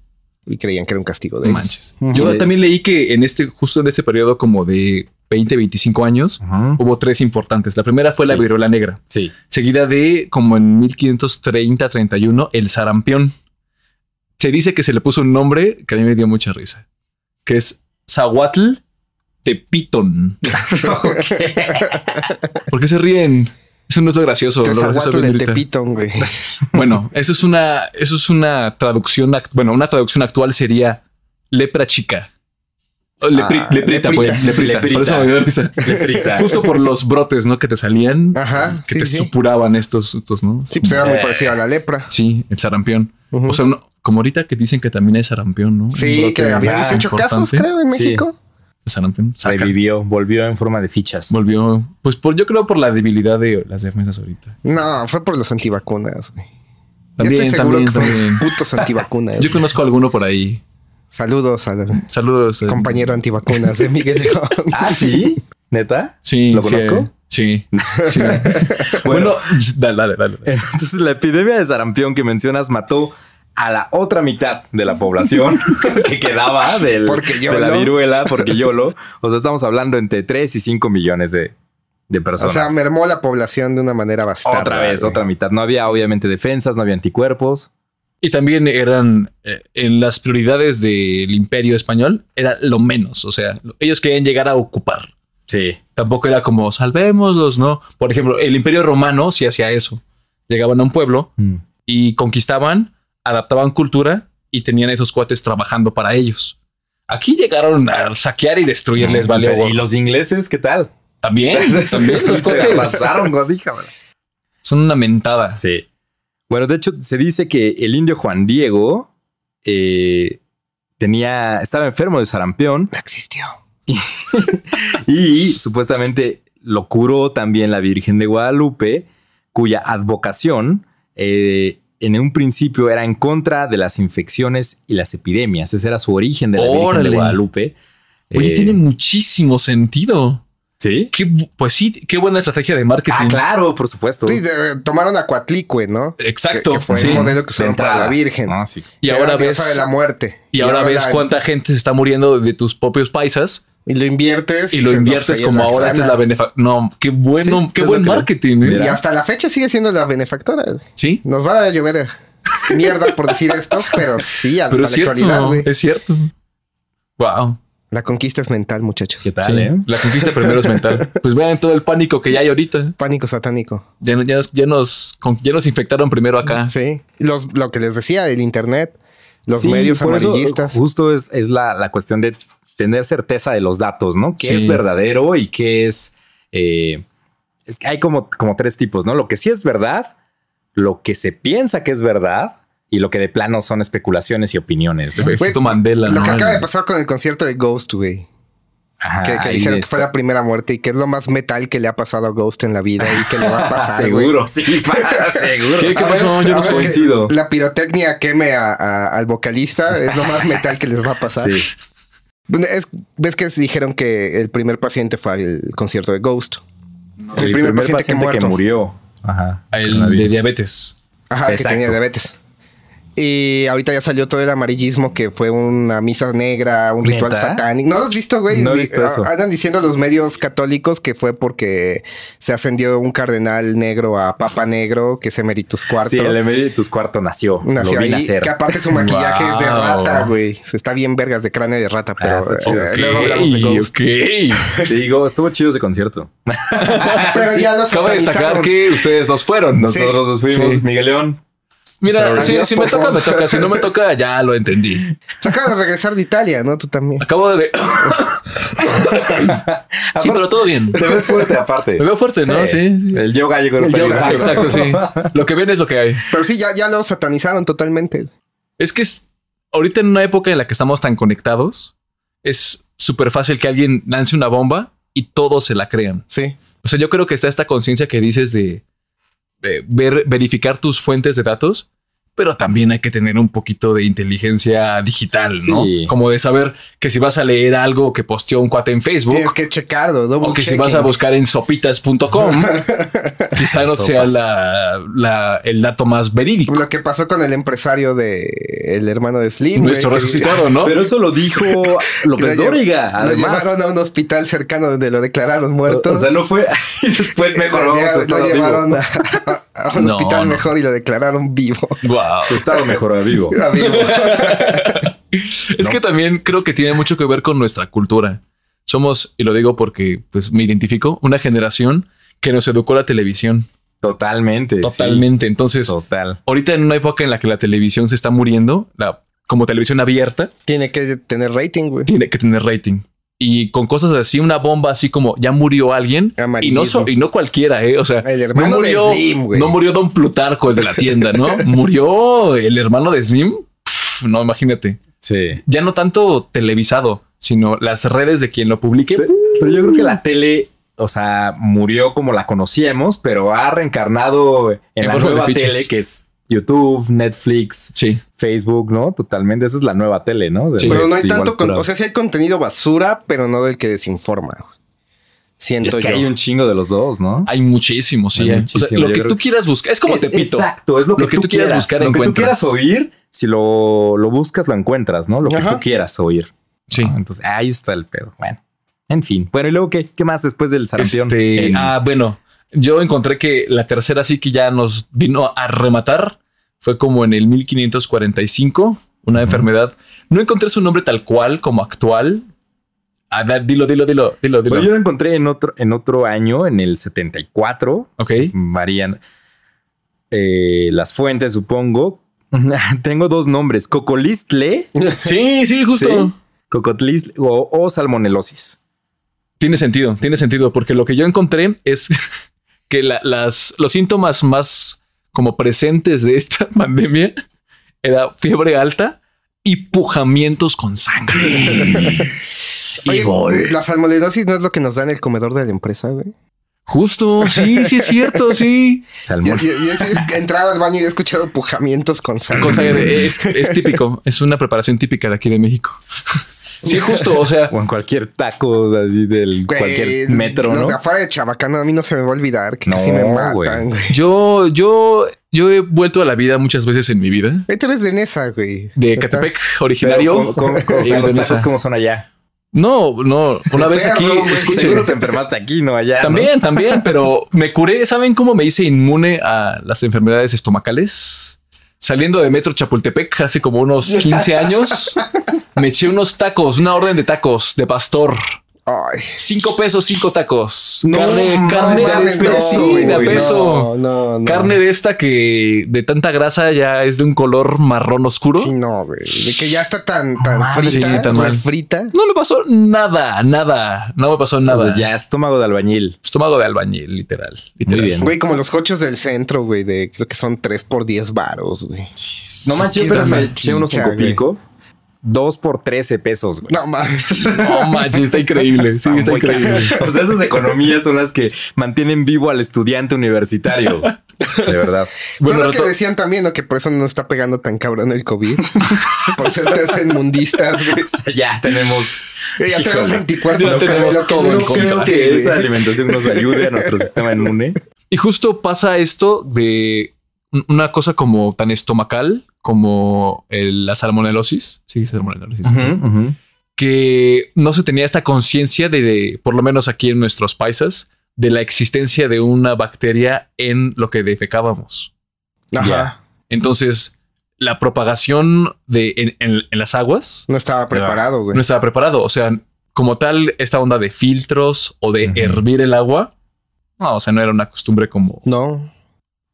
y creían que era un castigo de ellos. manches. Yo Es- también leí que en este, justo en este periodo como de 20, 25 años, hubo tres importantes. La primera fue la Sí. viruela negra. Sí. seguida de como en 1530-31 el sarampión. Se dice que se le puso un nombre que a mí me dio mucha risa, que es Zahuatl Tepitón. ¿Por qué se ríen? Eso no es lo gracioso. Te lo gracioso ahorita. tepitón, güey. Bueno, eso es una, eso es una traducción. Bueno, una traducción actual sería lepra chica. O lepri- Ah, leprita, leprita. pues, leprita. Leprita. Por eso me dio risa. Leprita. Justo por los brotes, ¿no? Que te salían, Ajá, que sí, te sí. supuraban estos, estos, ¿no? Sí, pues era muy Eh. parecido a la lepra. Sí, el sarampión. O sea, no- como ahorita que dicen que también hay sarampión, ¿no? Sí, que había ah, 18 casos, creo, en. México. sarampión. Saca. Revivió, volvió en forma de fichas. Volvió, pues por, yo creo por la debilidad de las defensas ahorita. No, fue por los antivacunas, güey. Yo También, estoy seguro también, que fueron también. los putos antivacunas. Yo conozco a alguno por ahí. Saludos al Saludos. eh. compañero antivacunas de Miguel León. Ah, sí. ¿Neta? Sí. ¿Lo sí, conozco? eh, Sí. sí. bueno, dale, dale, dale. Entonces, la epidemia de sarampión que mencionas mató a la otra mitad de la población que quedaba del- Porque de la viruela, porque YOLO. O sea, estamos hablando entre 3 y 5 millones de, de O personas. sea, mermó la población de una manera bastante. otra vez, otra mitad. No había obviamente defensas, no había anticuerpos. Y también eran eh, en las prioridades del imperio español, era lo menos. O sea, ellos querían llegar a ocupar. Sí. Tampoco era como salvémoslos, ¿no? Por ejemplo, el imperio romano sí hacía eso. Llegaban a un pueblo y conquistaban, adaptaban cultura y tenían esos cuates trabajando para ellos. Aquí llegaron a saquear y destruir, les valió. ¿Y los ingleses qué tal? También, también esos cuates Pasaron, son una mentada. Sí. Bueno, de hecho, se dice que el indio Juan Diego eh, tenía, estaba enfermo de sarampión No existió. y supuestamente lo curó también la Virgen de Guadalupe, cuya advocación eh, en un principio era en contra de las infecciones y las epidemias. Ese era su origen de la Virgen Órale. de Guadalupe. Oye, Eh, tiene muchísimo sentido. ¿Sí? Qué pues sí, qué buena estrategia de marketing. Ah, claro, por supuesto. Sí, de- tomaron a Coatlicue, ¿no? Exacto. Que, que fue sí. el modelo que usaron para la Virgen. No, sí. Y ahora ves de la muerte. y ahora ves la- cuánta gente se está muriendo de tus propios paisas Y lo inviertes. y lo inviertes pues, como ahora esta es la sana. benefac. No, qué bueno, Sí, qué buen marketing. ¿eh? Y hasta la fecha sigue siendo la benefactora. güey. Sí, Nos va a llover mierda por decir esto, pero sí, hasta pero la cierto, actualidad, güey. es cierto. Wow. La conquista es mental, muchachos. ¿Qué tal, Sí, eh? La conquista primero es mental. Pues vean todo el pánico que ya hay ahorita. Pánico satánico. Ya, ya nos, ya, nos, con- ya nos infectaron primero acá. Sí. Los, lo que les decía, el internet, los Sí, medios por eso, amarillistas. justo es, es la, la cuestión de tener certeza de los datos, ¿no? ¿Qué Sí. es verdadero y qué es... eh, es que hay como, como tres tipos, ¿no? Lo que sí es verdad, lo que se piensa que es verdad y lo que de plano son especulaciones y opiniones. ¿no? Mandela. Lo ¿no? que acaba de pasar con el concierto de Ghost, güey. Ajá, Que, dijeron que fue la primera muerte y que es lo más metal que le ha pasado a Ghost en la vida y que le va a pasar. Seguro, sí, seguro. ¿Qué- qué pasó? Yo no coincido. La pirotecnia queme a- a- al vocalista es lo más metal que les va a pasar. Sí. Es- ¿Ves que dijeron que el primer paciente fue al concierto de Ghost? El, primer, paciente, que, murió. Ajá. El de diabetes. Ajá, que tenía diabetes. Y ahorita ya salió todo el amarillismo que fue una misa negra, un ritual satánico. ¿No lo has visto, güey? No he visto eso. Andan diciendo los medios católicos que fue porque se ascendió un cardenal negro a papa negro, que es emeritus cuarto. Sí, el Emeritus Cuarto nació. Nació lo vi ahí, nacer. que aparte su maquillaje es de rata, güey. Se está bien vergas de cráneo de rata, pero Ah, está chido. eh, luego hablamos de Ghost. ok. Sí, digo, estuvo chido ese concierto. Pero ya lo Cabe destacar que ustedes dos fueron. Nosotros nos fuimos, Sí. Miguel León. Mira, si, me toca, favor. me toca. Si no me toca, ya lo entendí. Se acaba de regresar de Italia, ¿no? Tú también. Acabo de. sí, pero todo bien. Te ves fuerte aparte. Me veo fuerte, ¿no? Sí. sí. El yoga llegó El yoga. Ah, exacto, sí. Lo que viene es lo que hay. Pero sí, ya, ya lo satanizaron totalmente. Es que es, ahorita en una época en la que estamos tan conectados, es súper fácil que alguien lance una bomba y todos se la crean. Sí. O sea, yo creo que está esta conciencia que dices de, de ver, verificar tus fuentes de datos, pero también hay que tener un poquito de inteligencia digital, ¿no? Sí. Como de saber que si vas a leer algo que posteó un cuate en Facebook Tienes que checarlo, o que si vas a buscar en sopitas.com, quizá no sea la, la- el dato más verídico. Lo que pasó con el empresario de el hermano de Slim. Nuestro güey, que- resucitado, ¿no? Pero eso lo dijo López lo Dóriga. Lo Además, llevaron a un hospital cercano donde lo declararon muerto. o sea, no fue. y después mejor lo, a llevaron a, a un No, hospital no. mejor y lo declararon vivo. Wow. Su estado mejor a vivo. Era vivo. Es que también creo que tiene mucho que ver con nuestra cultura. Somos, y lo digo porque pues me identifico, una generación que nos educó la televisión. Totalmente. sí. Totalmente. Entonces, Total. ahorita en una época en la que la televisión se está muriendo, la, como televisión abierta, Tiene que tener rating, güey. tiene que tener rating. Y con cosas así, una bomba así como ya murió alguien y no, so- y no cualquiera, ¿eh? O sea, El hermano no de murió, Slim, güey. no murió Don Plutarco, el de la tienda, ¿no? murió el hermano de Slim. Pff, no, imagínate. Sí. Ya no tanto televisado, sino las redes de quien lo publique. Pero yo creo que la tele, o sea, murió como la conocíamos, pero ha reencarnado en, En la de nueva tele que es YouTube, Netflix, Sí. Facebook, ¿no? Totalmente. Esa es la nueva tele, ¿no? De- Sí. Pero no hay tanto, con- o sea, sí hay contenido basura, pero no del que desinforma. güey. Siento es que yo. hay un chingo de los dos, ¿no? Hay muchísimo, sí. Hay. O muchísimo, sea, lo yo que tú quieras buscar es como Es- Tepito. Exacto, es lo que, Lo que tú quieras buscar, Lo que tú encuentras. quieras oír, si lo, lo buscas, lo encuentras, ¿no? Lo que tú quieras oír. Sí. ¿no? Entonces, ahí está el pedo. Bueno, en fin. Bueno, y luego, ¿qué, qué más después del sarampión? Este, En- ah, bueno, yo encontré que la tercera sí que ya nos vino a rematar fue como en el 1545, una enfermedad. No encontré su nombre tal cual como actual. A ver, dilo, dilo, dilo, dilo, dilo. Bueno, yo lo encontré en otro, en otro año, en el 74. ok. Varían eh, las fuentes, supongo. Tengo dos nombres: Cocolistle Sí, sí, justo. ¿sí? Cocotlistle o, o salmonelosis. Tiene sentido, tiene sentido, porque lo que yo encontré es que la- las, los síntomas más como presentes de esta pandemia era fiebre alta y pujamientos con sangre. Oye, Y la salmonelosis no es lo que nos da en el comedor de la empresa, güey. Justo, sí, sí es cierto, sí. Yo, Salmón. yo- yo he entrado al baño y he escuchado pujamientos con sangre. Con sangre, es, es típico, es una preparación típica de aquí de México. Sí, justo, o sea, O en cualquier taco así del Güey, cualquier metro, los ¿no? de afuera de Chabacano a mí no se me va a olvidar que No, casi me matan, güey. güey. yo, yo, yo he vuelto a la vida muchas veces en mi vida. Tú eres de Nesa, güey. De Catepec, originario. ¿cómo- cómo- cómo- o sea, los de tacos Nesa. cómo son allá? No, no, una vez aquí, escuchen. Seguro te enfermaste aquí, no allá. ¿no? También, también, pero me curé. ¿Saben cómo me hice inmune a las enfermedades estomacales? Saliendo de Metro Chapultepec hace como unos 15 años, me eché unos tacos, una orden de tacos de pastor. Ay. Cinco pesos, cinco tacos. No carne, de, a no, peso. No, no. Carne de esta que de tanta grasa ya es de un color marrón oscuro. Sí, no, güey. De que ya está tan, tan mames, frita, sí, tan mal. frita. No me pasó nada, nada. No me pasó nada. O sea, ya estómago de albañil. Estómago de albañil, literal. literal. bien. Güey, como los cochos del centro, güey, de creo que son 3 por 10 varos, güey. No manches, pero me eché unos en güey. Dos por 13 pesos, güey. No mames. No manches, está increíble. Sí, está increíble. O sea, esas economías son las que mantienen vivo al estudiante universitario. De verdad. Bueno, lo que decían también, ¿no? Que por eso no está pegando tan cabrón el COVID. por ser tercermundistas, güey. O sea, ya tenemos. Ya tenemos Híjole. anticuerpos. Ya lo que- tenemos lo que todo no creo que esa alimentación nos ayude a nuestro sistema inmune. Y justo pasa esto de un- una cosa como tan estomacal como el- la salmonelosis. Sí, salmonelosis. Que no se tenía esta conciencia de, de, por lo menos aquí en nuestros paisas, de la existencia de una bacteria en lo que defecábamos. Ajá. Entonces, la propagación de en, en- en las aguas No estaba preparado, güey. no estaba preparado. O sea, como tal, esta onda de filtros o de hervir el agua, no, o sea, no era una costumbre como. No.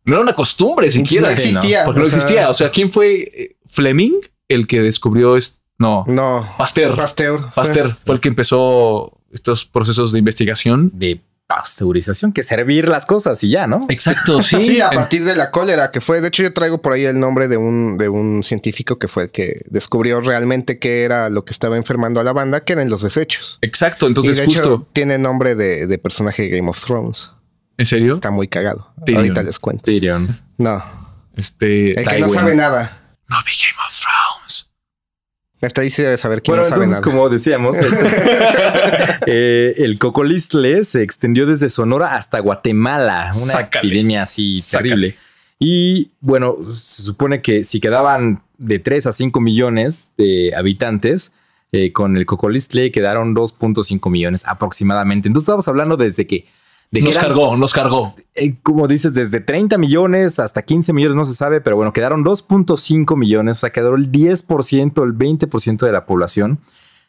No era una costumbre siquiera. No existía. Porque no existía. O sea, ¿quién fue eh, Fleming el que descubrió esto? No, No. Pasteur. Pasteur. Pasteur fue el que empezó estos procesos de investigación. De pasteurización, que servir las cosas y ya, ¿no? Exacto, sí. Sí, a partir de la cólera que fue. De hecho, yo traigo por ahí el nombre de un, de un científico que fue el que descubrió realmente qué era lo que estaba enfermando a la banda, que eran los desechos. Exacto. y Entonces, de justo. hecho, tiene nombre de, de personaje de Game of Thrones. ¿En serio? Está muy cagado. Tyrion. Ahorita les cuento. Tyrion. No. Este. El que no sabe nada. No vi Game of Thrones. Hasta ahí sí debe saber quién Bueno, no sabe entonces, nada. como decíamos, este, eh, el cocolistle se extendió desde Sonora hasta Guatemala, una Sácale. epidemia así Sácale. terrible. Y bueno, se supone que si quedaban de 3 a 5 millones de habitantes, eh, con el cocolistle quedaron 2.5 millones aproximadamente. Entonces estamos hablando desde que... De que Nos eran- cargó, nos cargó. eh, como dices, desde 30 millones hasta 15 millones, no se sabe, pero bueno, quedaron 2.5 millones, o sea, quedó el 10%, el 20% de la población.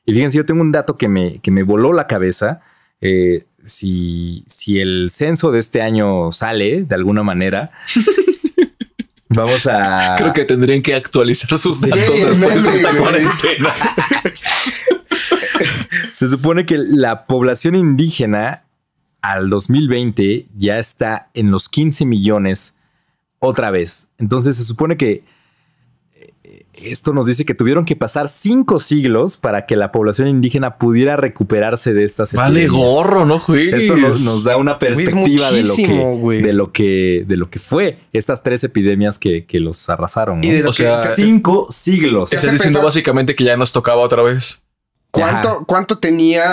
Y fíjense, yo tengo un dato que me, que me voló la cabeza. Eh, si, si el censo de este año sale de alguna manera, vamos a... Creo que tendrían que actualizar sus Sí, datos el después de esta cuarentena. Se supone que la población indígena al 2020 ya está en los 15 millones otra vez. Entonces se supone que eh, esto nos dice que tuvieron que pasar cinco siglos para que la población indígena pudiera recuperarse de estas Vale epidemias. gorro, no juegues. Esto nos, nos da una perspectiva de lo, que, de lo que de lo que fue estas tres epidemias que, que los arrasaron. ¿no? Y de lo O que sea, se- cinco siglos. te Está hace diciendo pensar- básicamente que ya nos tocaba otra vez. ¿Cuánto, Ajá. ¿Cuánto tenía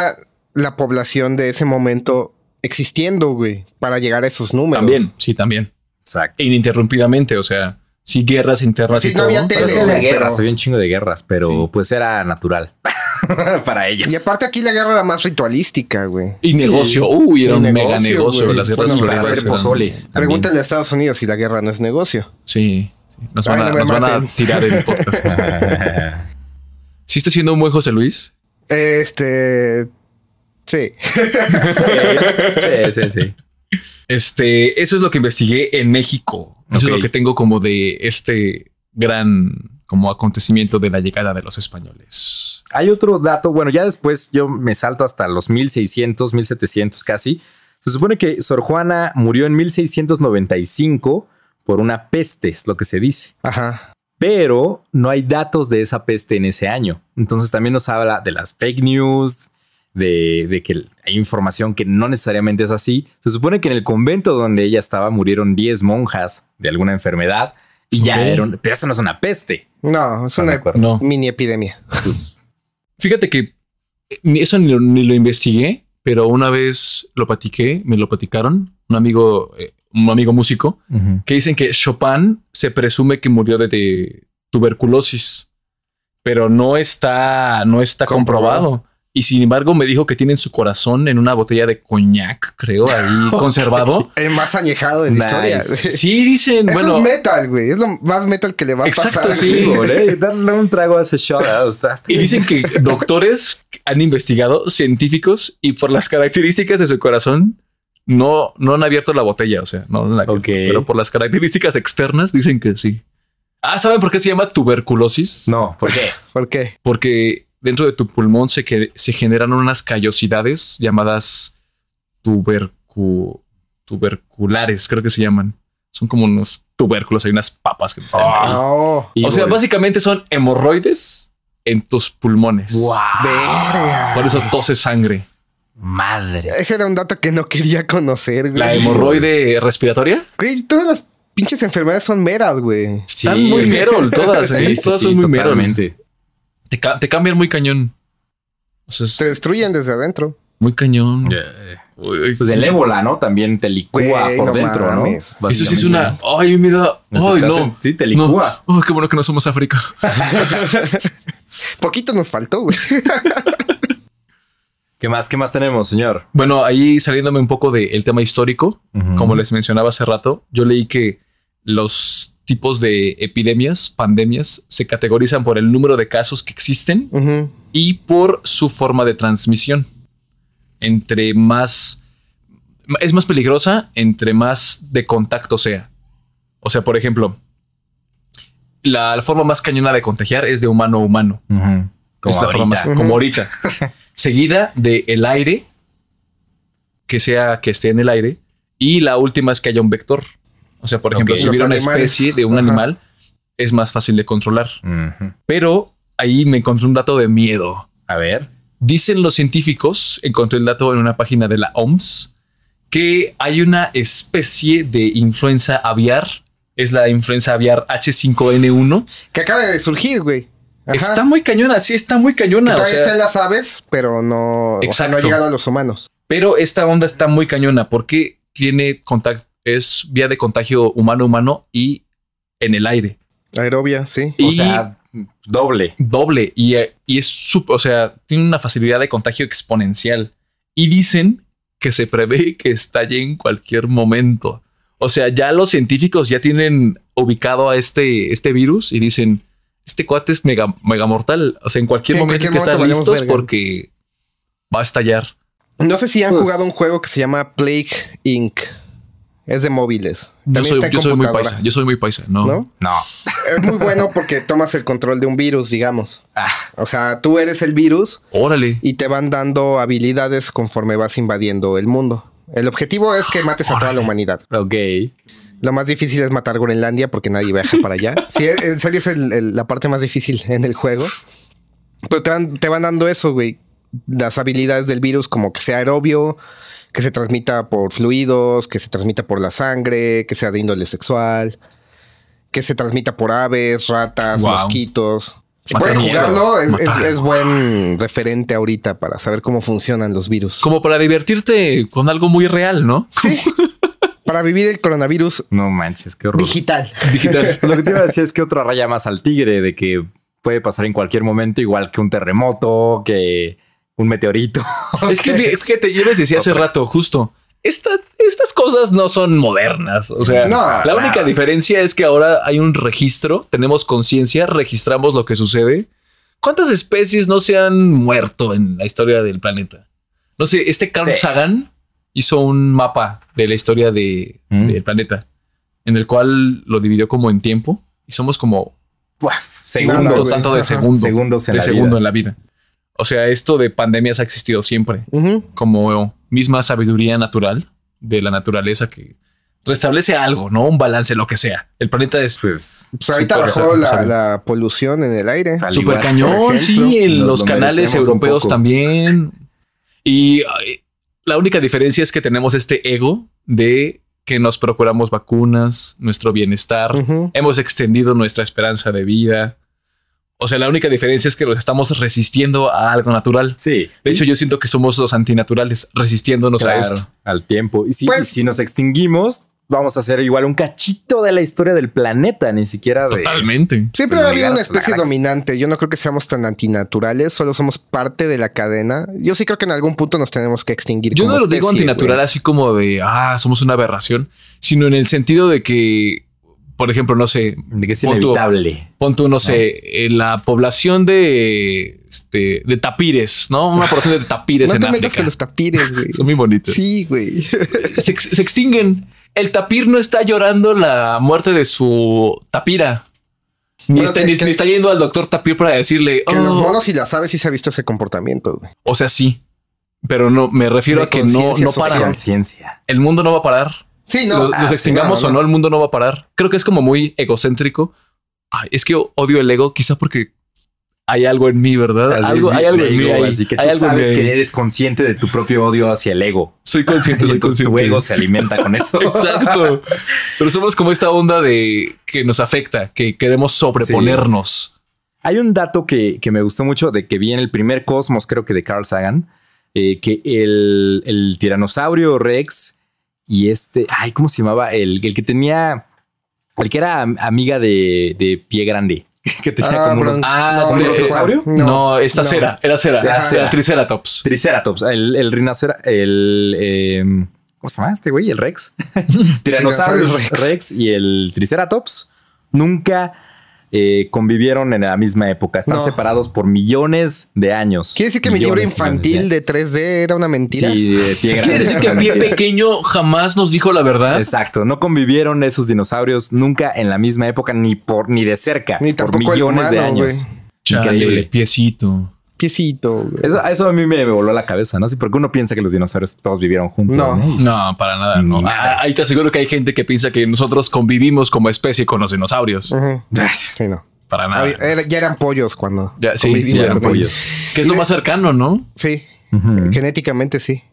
la población de ese momento existiendo, güey, para llegar a esos números? También, sí, también. Exacto. ininterrumpidamente. O sea, sí, guerras internas Sí, y no todo. había tele, había guerras, pero- había un chingo de guerras, pero Sí. pues era natural para ellos. Y aparte aquí la guerra era más ritualística, güey. Y Sí. negocio. Uy, era Y un negocio, mega negocio. güey. Las guerras bueno, para hacer pozole. también. Pregúntale a Estados Unidos si la guerra no es negocio. Sí. sí. Nos, Ay, van, a, no nos van a tirar el podcast. ¿Sí está siendo un buen José Luis? Este. Sí. sí, sí, sí. Este, eso es lo que investigué en México. Eso es lo que tengo como de este gran como acontecimiento de la llegada de los españoles. Hay otro dato, bueno, ya después yo me salto hasta los 1600, 1700 casi. Se supone que Sor Juana murió en 1695 por una peste, es lo que se dice. Ajá. Pero no hay datos de esa peste en ese año. Entonces también nos habla de las fake news, de, de que hay información que no necesariamente es así. Se supone que en el convento donde ella estaba murieron 10 monjas de alguna enfermedad y ya Ok. era un- pero eso no es una peste. No, es ¿Están de una? No. mini epidemia. Pues, Fíjate que ni eso ni lo, ni lo investigué, pero una vez lo platiqué, me lo platicaron, un amigo, eh, un amigo músico, que dicen que Chopin se presume que murió de, de tuberculosis, pero no está, no está Comprobado. comprobado. Y sin embargo me dijo que tiene en su corazón en una botella de coñac, creo, ahí conservado. El más añejado de la Nice. historia. Sí, dicen, Eso bueno, es metal, güey. Es lo más metal que le va a Exacto, pasar. sí. güey. Darle un trago a ese shot. ah, y dicen que doctores han investigado, científicos, y por las características de su corazón, no, no han abierto la botella, o sea, no la han abierto, Ok. pero por las características externas dicen que sí. Ah, ¿saben por qué se llama tuberculosis? No, ¿por qué? ¿Por qué? porque dentro de tu pulmón se, que, se generan unas callosidades llamadas tubercu, tuberculares, creo que se llaman. Son como unos tubérculos, hay unas papas que te salen ahí. No. O sea, básicamente son hemorroides en tus pulmones. Verga. Por eso tose sangre. Madre. Ese era un dato que no quería conocer, güey. La hemorroide respiratoria Güey, todas las pinches enfermedades son meras, güey. están muy merol todas, ¿eh? Sí, sí, todas sí, son muy merol. Te, ca- te cambian muy cañón. O sea, es Te destruyen desde adentro. muy cañón. Ya, Uy, uy. Pues el ébola, ¿no? También te licúa por no dentro, mames. ¿no? Eso sí es una. Ay, me da. Ay, no. Sí, te No. licúa. Ay, qué bueno que no somos África. Poquito nos faltó, güey. ¿Qué más? ¿Qué más tenemos, señor? Bueno, ahí saliéndome un poco del tema histórico, como les mencionaba hace rato, yo leí que los tipos de epidemias, pandemias, se categorizan por el número de casos que existen y por su forma de transmisión. Entre más es más peligrosa entre más de contacto sea. O sea, por ejemplo, la, la forma más cañona de contagiar es de humano a humano. Como es la forma más ahorita. como ahorita. Seguida de el aire, que sea que esté en el aire, y la última es que haya un vector. O sea, por ejemplo, si hubiera una animales. especie de un Ajá. animal, es más fácil de controlar. Pero ahí me encontré un dato de miedo. A ver. Dicen los científicos, encontré el dato en una página de la OMS, que hay una especie de influenza aviar. Es la influenza aviar H5N1. Que acaba de surgir, güey. Ajá. Está muy cañona, sí, está muy cañona. o todavía sea, está en las aves, pero no, o sea, no ha llegado a los humanos. Pero esta onda está muy cañona porque tiene contacto, es vía de contagio humano-humano y en el aire. Aerobia, sí. O sea, doble. doble. Y, eh, y es súper, o sea, tiene una facilidad de contagio exponencial. Y dicen que se prevé que estalle en cualquier momento. O sea, ya los científicos ya tienen ubicado a este, este virus y dicen, este cuate es mega, mega mortal. O sea, en cualquier Sí, momento hay que estar momento valemos listos verga. porque va a estallar. No sé si han Pues- jugado un juego que se llama Plague Inc. Es de móviles. Yo También soy, está en yo soy muy paisa. Yo soy muy paisa. No. ¿no? No. Es muy bueno porque tomas el control de un virus, digamos. Ah, O sea, tú eres el virus Órale. y te van dando habilidades conforme vas invadiendo el mundo. El objetivo es que mates a toda la humanidad. ok. Lo más difícil es matar Groenlandia porque nadie viaja para allá. Sí, en serio es el- el- la parte más difícil en el juego. Pero te van, te van dando eso, güey. Las habilidades del virus, como que sea aerobio, que se transmita por fluidos, que se transmita por la sangre, que sea de índole sexual, que se transmita por aves, ratas, Wow. mosquitos. Si Matar pueden jugarlo, es, es- Matar. es buen referente ahorita para saber cómo funcionan los virus. Como para divertirte con algo muy real, ¿no? Sí. para vivir el coronavirus No manches, qué horror. digital. Digital. Lo que te iba a decir es que otra raya más al tigre de que puede pasar en cualquier momento, igual que un terremoto, que un meteorito. Es que fí- fíjate, yo les decía hace rato, justo, esta- estas cosas no son modernas. O sea, No, la única diferencia es que ahora hay un registro, tenemos conciencia, registramos lo que sucede. ¿Cuántas especies no se han muerto en la historia del planeta? No sé, este Carl Sí. Sagan hizo un mapa de la historia de- Mm. del planeta, en el cual lo dividió como en tiempo y somos como segundos. güey. tanto de segundo, Segundos en de la segundo vida. en la vida. O sea, esto de pandemias ha existido siempre como misma sabiduría natural de la naturaleza que restablece algo, ¿no? Un balance, lo que sea. El planeta es Pues Pues ahorita bajó la, polución en el aire. igual, cañón, sí, en nos los lo canales europeos también. Y la única diferencia es que tenemos este ego de que nos procuramos vacunas, nuestro bienestar, hemos extendido nuestra esperanza de vida. O sea, la única diferencia es que nos estamos resistiendo a algo natural. Sí. De hecho, yo siento que somos los antinaturales resistiéndonos a Claro, esto. al tiempo. Y si, Pues- y si nos extinguimos, vamos a hacer igual un cachito de la historia del planeta, ni siquiera de. Totalmente. Siempre ha habido una especie dominante. Yo no creo que seamos tan antinaturales, solo somos parte de la cadena. Yo sí creo que en algún punto nos tenemos que extinguir. Yo como no lo digo antinatural güey. así como de, ah, somos una aberración, sino en el sentido de que, por ejemplo, no sé, De que es Pon inevitable. pon tú, no sé, en la población de, este, de tapires, ¿no? Una población de tapires No en te metas África. con los tapires, güey. Son muy bonitos. Sí, güey. Se, ex- se extinguen. El tapir no está llorando la muerte de su tapira. Ni, Bueno, está, que- ni- que- ni está yendo al doctor tapir para decirle, Que los "Oh". monos y las aves sí se ha visto ese comportamiento, güey. o sea, sí. Pero no, me refiero De a que no, no para. social. El mundo no va a parar. Sí, no. los, ah, los sí, extingamos no, no, o no, el mundo no va a parar. Creo que es como muy egocéntrico. Ay, es que odio el ego, quizá porque hay algo en mí, ¿verdad? Así, algo, hay algo en mí. ahí. Así que Hay tú sabes que eres consciente de tu propio odio hacia el ego. Soy consciente, soy entonces consciente. tu ego se alimenta con eso. Exacto. Pero somos como esta onda de que nos afecta, que queremos sobreponernos. Hay un dato que, que me gustó mucho de que vi en el primer Cosmos, creo que de Carl Sagan, eh, que el, el tiranosaurio Rex y este, ay, ¿cómo se llamaba? El, el que tenía, el que era am- amiga de, de pie grande, que tenía Ah, como unos Ah, no. No, esta no. cera, era cera, era Triceratops. Triceratops, el, el el, eh, ¿cómo se llama este güey? El Rex. Tiranosaurio Tiranosaurio Rex. Rex. y el Triceratops nunca eh, convivieron en la misma época. Están No. separados por millones de años. Quiere decir que mi libro infantil de 3D era una mentira. Sí, de pie grande. Quiere decir que a pie pequeño jamás nos dijo la verdad. Exacto, no convivieron esos dinosaurios nunca en la misma época ni por ni de cerca Ni por millones de años. Chale, Increíble. piecito. Piecito. Eso, eso a mí me voló la cabeza, ¿no? Sí, porque uno piensa que los dinosaurios todos vivieron juntos. No. No, para nada. No. nada. Ah, ahí te aseguro que hay gente que piensa que nosotros convivimos como especie con los dinosaurios. Ujú. Sí, no. Para nada. Había- era- ya eran pollos cuando Ya, sí, sí, eran ellos. pollos. Que es lo más cercano, ¿no? Sí, genéticamente sí.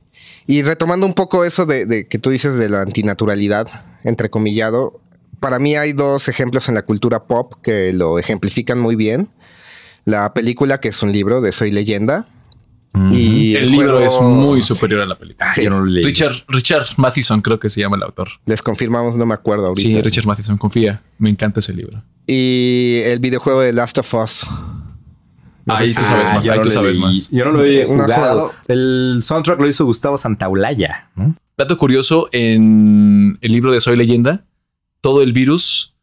Y retomando un poco eso de, de que tú dices de la antinaturalidad, entrecomillado, para mí hay dos ejemplos en la cultura pop que lo ejemplifican muy bien. La película, que es un libro de Soy Leyenda. Y El, libro juego- es muy superior a la película. Ah, Sí. yo no lo leí. Richard, Richard Matheson creo que se llama el autor. Les confirmamos, no me acuerdo ahorita. Sí, Richard Matheson, confía. Me encanta ese libro. Y el videojuego de Last of Us. No Ahí tú sabes Ah, más, ahí no tú sabes leí. más. Yo no lo he jugado. jugado. El soundtrack lo hizo Gustavo Santaolalla. ¿no? Dato curioso, en el libro de Soy Leyenda, todo el virus,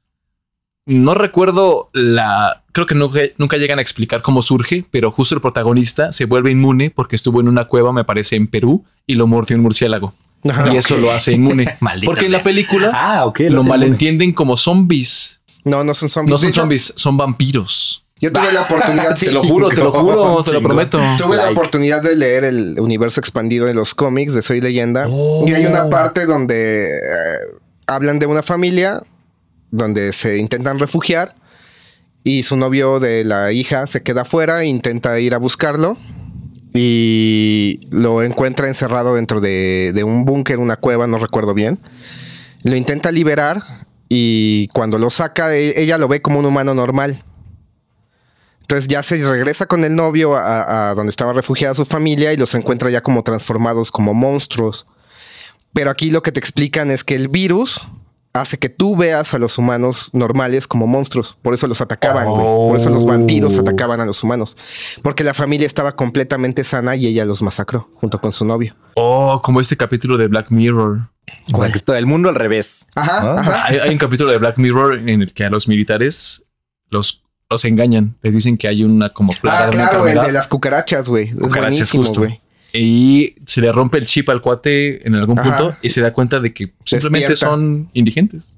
no recuerdo la... Creo que nunca, nunca llegan a explicar cómo surge, pero justo el protagonista se vuelve inmune porque estuvo en una cueva, me parece, en Perú, y lo mordió un murciélago. Ajá. y eso lo hace inmune. Porque en la película Ah, lo malentienden como zombies. No, no son zombies. No son zombies, son vampiros. Yo tuve la oportunidad, sí, Te lo juro, te lo juro, te lo prometo. Tuve la oportunidad de leer el universo expandido de los cómics de Soy Leyenda. Y hay una parte donde eh, hablan de una familia donde se intentan refugiar y su novio de la hija se queda afuera intenta ir a buscarlo y lo encuentra encerrado dentro de, un búnker, una cueva, no recuerdo bien. Lo intenta liberar y cuando lo saca e- ella lo ve como un humano normal. Entonces ya se regresa con el novio a donde estaba refugiada su familia y los encuentra ya como transformados como monstruos. Pero aquí lo que te explican es que el virus hace que tú veas a los humanos normales como monstruos. Por eso los atacaban, güey. Por eso los vampiros Oh. atacaban a los humanos. Porque la familia estaba completamente sana y ella los masacró junto con su novio. Oh, como este capítulo de Black Mirror. O sea, que está el mundo al revés. Ajá, ¿no? ajá. Hay, hay un capítulo de Black Mirror en el que a los militares los, los engañan. Les dicen que hay una como plaga Ah, de una claro, el de las cucarachas, güey. Es Cucarachas, buenísimo, justo. güey. Y se le rompe el chip al cuate en algún Ajá. punto y se da cuenta de que simplemente Despierta. son indigentes.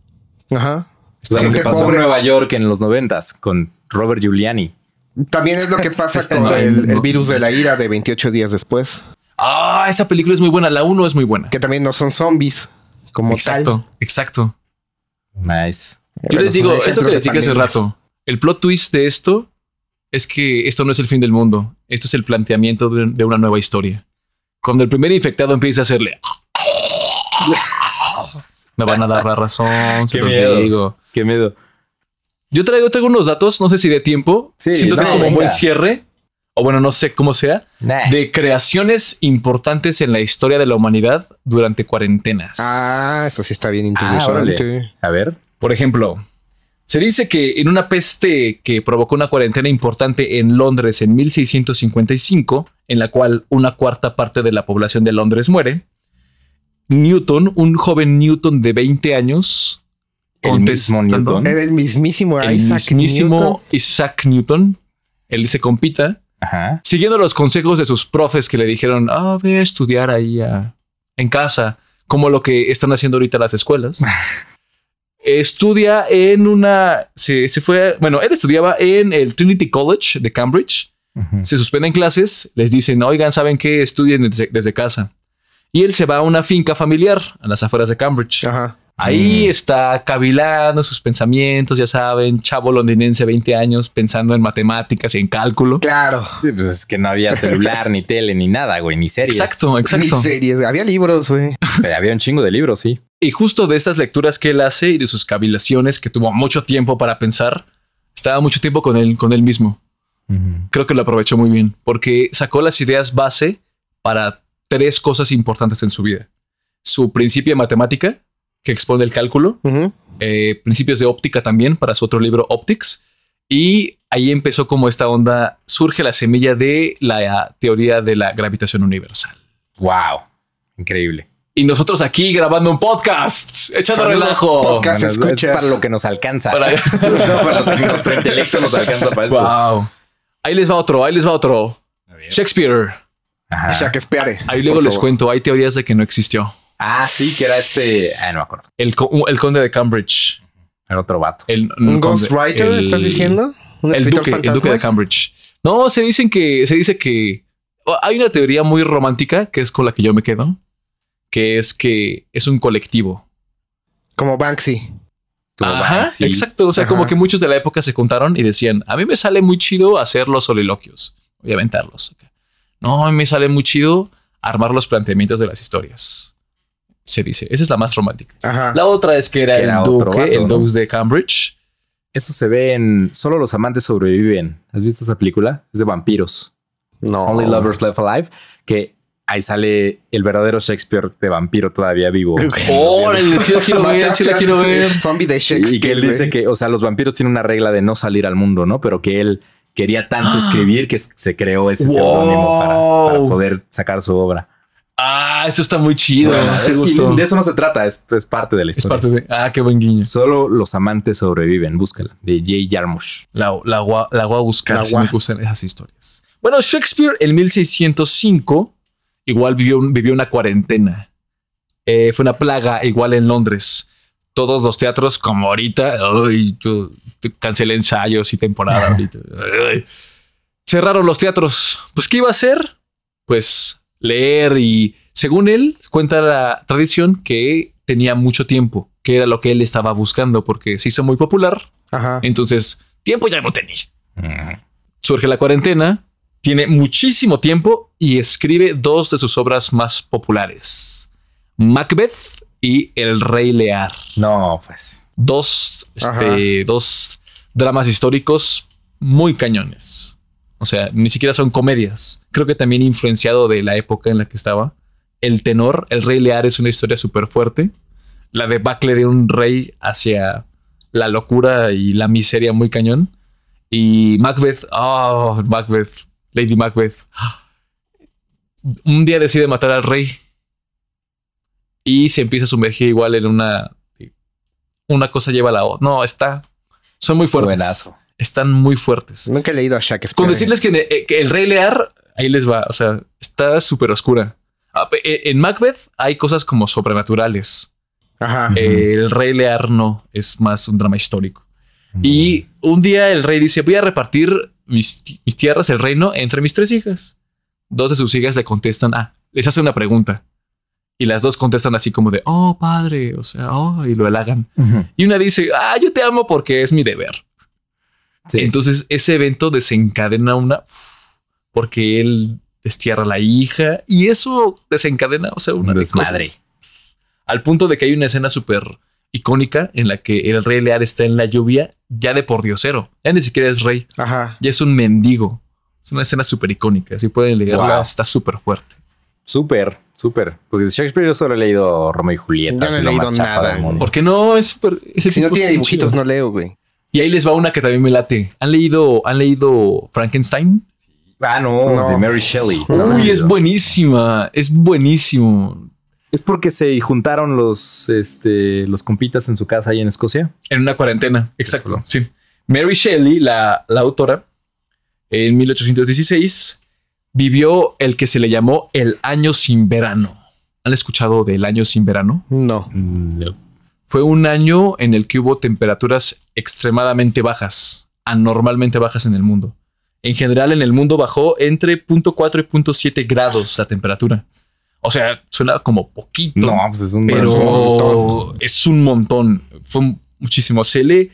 Ajá. Sea, lo que pasó pobre. en Nueva York en los noventas con Robert Giuliani. También es lo que pasa con No, el, virus de la ira de 28 días después. Ah, esa película es muy buena. La 1 es muy buena. Que también no son zombies. Como Exacto, exacto. Nice. tal. Yo les digo, esto que les dije hace rato, el plot twist de esto es que esto no es el fin del mundo. Esto es el planteamiento de, de una nueva historia. Cuando el primer infectado empieza a hacerle. Me van a dar la razón, se Qué los miedo. digo. Qué miedo. Yo traigo, traigo unos datos, no sé si de tiempo. Sí, Siento que no, es como un buen cierre, o bueno, no sé cómo sea, Nah. de creaciones importantes en la historia de la humanidad durante cuarentenas. Ah, eso sí está bien Ah, interesante. A ver. Por ejemplo, se dice que en una peste que provocó una cuarentena importante en Londres en 1655, en la cual una cuarta parte de la población de Londres muere, Newton, un joven Newton de 20 años, El mismo Newton. Era el mismísimo el Isaac mismísimo Newton. Isaac Newton, él se compita, Ajá. siguiendo los consejos de sus profes que le dijeron, ah, ve a estudiar ahí a- en casa, como lo que están haciendo ahorita las escuelas. Estudia en una, se, se fue, bueno, él estudiaba en el Trinity College de Cambridge, se suspenden clases, les dicen, oigan, ¿saben qué? Estudien desde, desde casa. Y él se va a una finca familiar a las afueras de Cambridge. Ajá. Ahí Mm. está cavilando sus pensamientos, ya saben, chavo londinense, 20 años, pensando en matemáticas y en cálculo. Claro. Sí, pues es que no había celular, ni tele, ni nada, güey, ni series. Exacto, exacto. Ni series. Había libros, güey. Había un chingo de libros, sí. Y justo de estas lecturas que él hace y de sus cavilaciones, que tuvo mucho tiempo para pensar, estaba mucho tiempo con él, con él mismo. Creo que lo aprovechó muy bien, porque sacó las ideas base para tres cosas importantes en su vida. Su principio de matemática, que expone el cálculo, eh, principios de óptica también para su otro libro Optics. Y ahí empezó como esta onda, surge la semilla de la teoría de la gravitación universal. Wow. Increíble. Y nosotros aquí grabando un podcast, echando Saludos, relajo. podcast. Bueno, es- es escuchas. para lo que nos alcanza. Para- no, para nuestro, nuestro intelecto nos alcanza para esto. Wow. Ahí les va otro, ahí les va otro. Shakespeare. Ajá. Shakespeare. Ahí luego les cuento, hay teorías de que no existió. Ah, sí, que era este. Ah, no me acuerdo. El, co- el conde de Cambridge. Era otro vato. El, ¿Un el ghostwriter, el- estás diciendo? ¿Un El escritor duque, el duque de Cambridge. No, se dicen que se dice que hay una teoría muy romántica que es con la que yo me quedo, que es que es un colectivo. Como Banksy. Ajá, Banksy. exacto. O sea, Ajá. como que muchos de la época se juntaron y decían: A mí me sale muy chido hacer los soliloquios. Voy a aventarlos. No, a mí me sale muy chido armar los planteamientos de las historias. Se dice. Esa es la más romántica. Ajá. La otra es que era Que el era duque, vato, el ¿no? de Cambridge. Eso se ve en Solo los amantes sobreviven. ¿Has visto esa película? Es de vampiros. No. Only Lovers Left Alive. Que ahí sale el verdadero Shakespeare de vampiro todavía vivo. Órale, sí la quiero ver, sí Mataste la al quiero ver. Zombie de Y Shakespeare. que él dice que, o sea, los vampiros tienen una regla de no salir al mundo, ¿no? Pero que él quería tanto escribir que se creó ese Wow. seudónimo para, para poder sacar su obra. Ah, eso está muy chido. Bueno, se es- gustó. de eso no se trata, es, es parte de la Es historia. parte de. Ah, qué buen guiño. Solo los amantes sobreviven, búscala, de Jay Jarmusch. La, la, voy a buscar La si gua- me gustan esas historias. Bueno, Shakespeare en 1605 igual vivió, un- vivió una cuarentena. Eh, fue una plaga igual en Londres. Todos los teatros, como ahorita, ay, yo cancelé ensayos y temporada ahorita. Ay. Cerraron los teatros. Pues, ¿qué iba a hacer? Pues leer y, según él, cuenta la tradición que tenía mucho tiempo, que era lo que él estaba buscando porque se hizo muy popular Ajá. entonces, tiempo ya no tenía. Surge la cuarentena, tiene muchísimo tiempo y escribe dos de sus obras más populares: Macbeth y El Rey Lear. No, pues. Dos, este, dos dramas históricos muy cañones. O sea, ni siquiera son comedias. Creo que también influenciado de la época en la que estaba. El tenor, El Rey Lear es una historia súper fuerte. La debacle de un rey hacia la locura y la miseria muy cañón. Y Macbeth, oh, Macbeth, Lady Macbeth. Un día decide matar al rey y se empieza a sumergir igual en una una cosa lleva a la otra. No, está. Son muy fuertes. Buenazo. Están muy fuertes. Nunca he leído a Shakespeare. Con decirles que, eh, que el Rey Lear, ahí les va. O sea, está súper oscura. Ah, eh, En Macbeth hay cosas como sobrenaturales. Ajá. El Rey Lear no, es más un drama histórico. Y un día el rey dice: Voy a repartir mis, ti- mis tierras, el reino, entre mis tres hijas. Dos de sus hijas le contestan: Ah, les hace una pregunta. Y las dos contestan así como de: Oh, padre, o sea, oh, y lo halagan. Y una dice: Ah, yo te amo porque es mi deber. Sí. Entonces ese evento desencadena una porque él destierra a la hija y eso desencadena, o sea, una Un de desmadre. cosas. Al punto de que hay una escena súper icónica en la que el rey Lear está en la lluvia ya de por diosero. Ya ni siquiera es rey, Ajá. ya es un mendigo. Es una escena súper icónica. Si pueden leerla, Wow. está súper fuerte. Súper, súper. Porque de Shakespeare yo solo he leído Romeo y Julieta. Yo no he leído nada. del mundo. ¿Por qué no? Es súper. ese Si no tiene dibujitos, no leo, güey. Y ahí les va una que también me late. ¿Han leído, han leído Frankenstein? Ah, no, No. de Mary Shelley. Uy, es buenísima. Es buenísimo. Es porque se juntaron los, este, los compitas en su casa ahí en Escocia. En una cuarentena. Exacto. Eso. Sí. Mary Shelley, la, la autora, en 1816 vivió el que se le llamó el año sin verano. ¿Han escuchado del año sin verano? No. Fue un año en el que hubo temperaturas extremadamente bajas, anormalmente bajas en el mundo. En general, en el mundo bajó entre 0.4 y 0.7 grados la temperatura. O sea, suena como poquito, No, pues es un pero es un montón. es un montón. Fue muchísimo. Se le,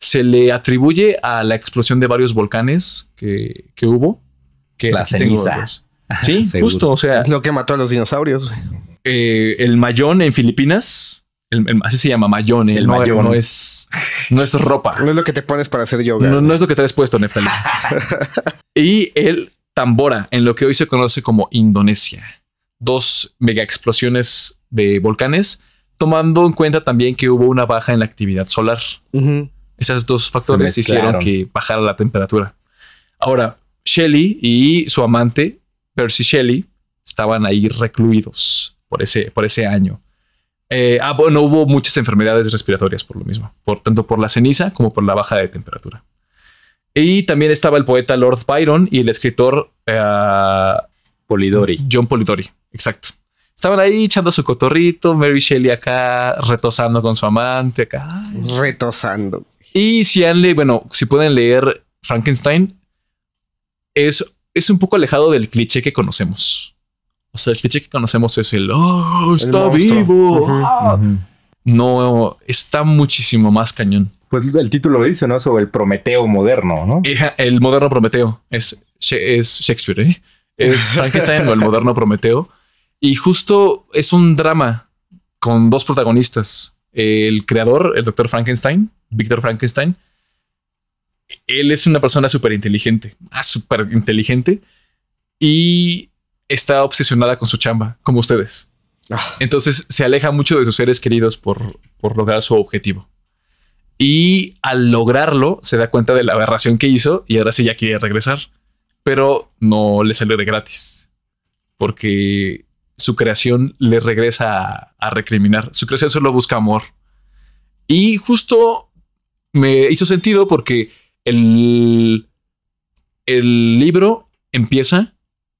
se le atribuye a la explosión de varios volcanes que, que hubo. Que La ceniza. Sí, justo. O sea, Es lo que mató a los dinosaurios. güey. eh, el Mayón en Filipinas, el- el- así se llama Mayón, eh, El no, mayón. no es, no es ropa. No es lo que te pones para hacer yoga. No, no es lo que traes puesto, Neftali. y el Tambora, en lo que hoy se conoce como Indonesia. Dos mega explosiones de volcanes, tomando en cuenta también que hubo una baja en la actividad solar. Ujú. Esos dos factores hicieron que bajara la temperatura. Ahora, Shelley y su amante, Percy Shelley, estaban ahí recluidos por ese, por ese año. Eh, ah, bueno, hubo muchas enfermedades respiratorias por lo mismo, por tanto por la ceniza como por la baja de temperatura. Y también estaba el poeta Lord Byron y el escritor eh, Polidori. John Polidori. Exacto. Estaban ahí echando su cotorrito, Mary Shelley acá retosando con su amante acá. Ay, Retosando. y si han le, bueno, si pueden leer Frankenstein, es, es un poco alejado del cliché que conocemos. O sea, el cliché que conocemos es el oh, está vivo. Ah". No, está muchísimo más cañón. Pues el título lo dice, ¿no? Sobre el Prometeo moderno, ¿no? El moderno Prometeo es, es Shakespeare, ¿eh? Es Frankenstein o el moderno Prometeo. Y justo es un drama con dos protagonistas. El creador, el doctor Frankenstein, Víctor Frankenstein, él es una persona súper inteligente, ah, súper inteligente y está obsesionada con su chamba, como ustedes. Ah, Entonces se aleja mucho de sus seres queridos por, por lograr su objetivo. Y al lograrlo, se da cuenta de la aberración que hizo y ahora sí ya quiere regresar. Pero no le sale de gratis. Porque su creación le regresa a, a recriminar. Su creación solo busca amor. Y justo me hizo sentido porque el, el libro empieza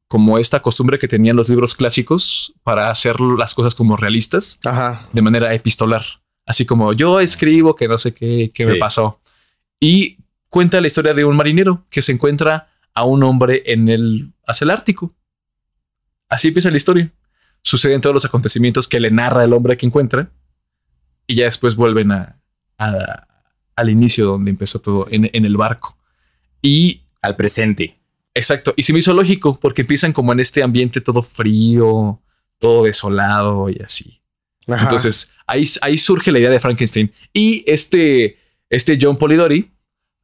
como esta costumbre que tenían los libros clásicos para hacer las cosas como realistas Ajá. de manera epistolar. Así como yo escribo que no sé qué, qué me pasó. Y cuenta la historia de un marinero que se encuentra a un hombre en el hacia el Ártico. Así empieza la historia. Suceden todos los acontecimientos que le narra el hombre que encuentra y ya después vuelven a, a- al inicio donde empezó todo en, en el barco. Y Al presente. Exacto. Y se me hizo lógico porque empiezan como en este ambiente todo frío, todo desolado y así. Ajá. Entonces ahí, ahí surge la idea de Frankenstein. Y este, este John Polidori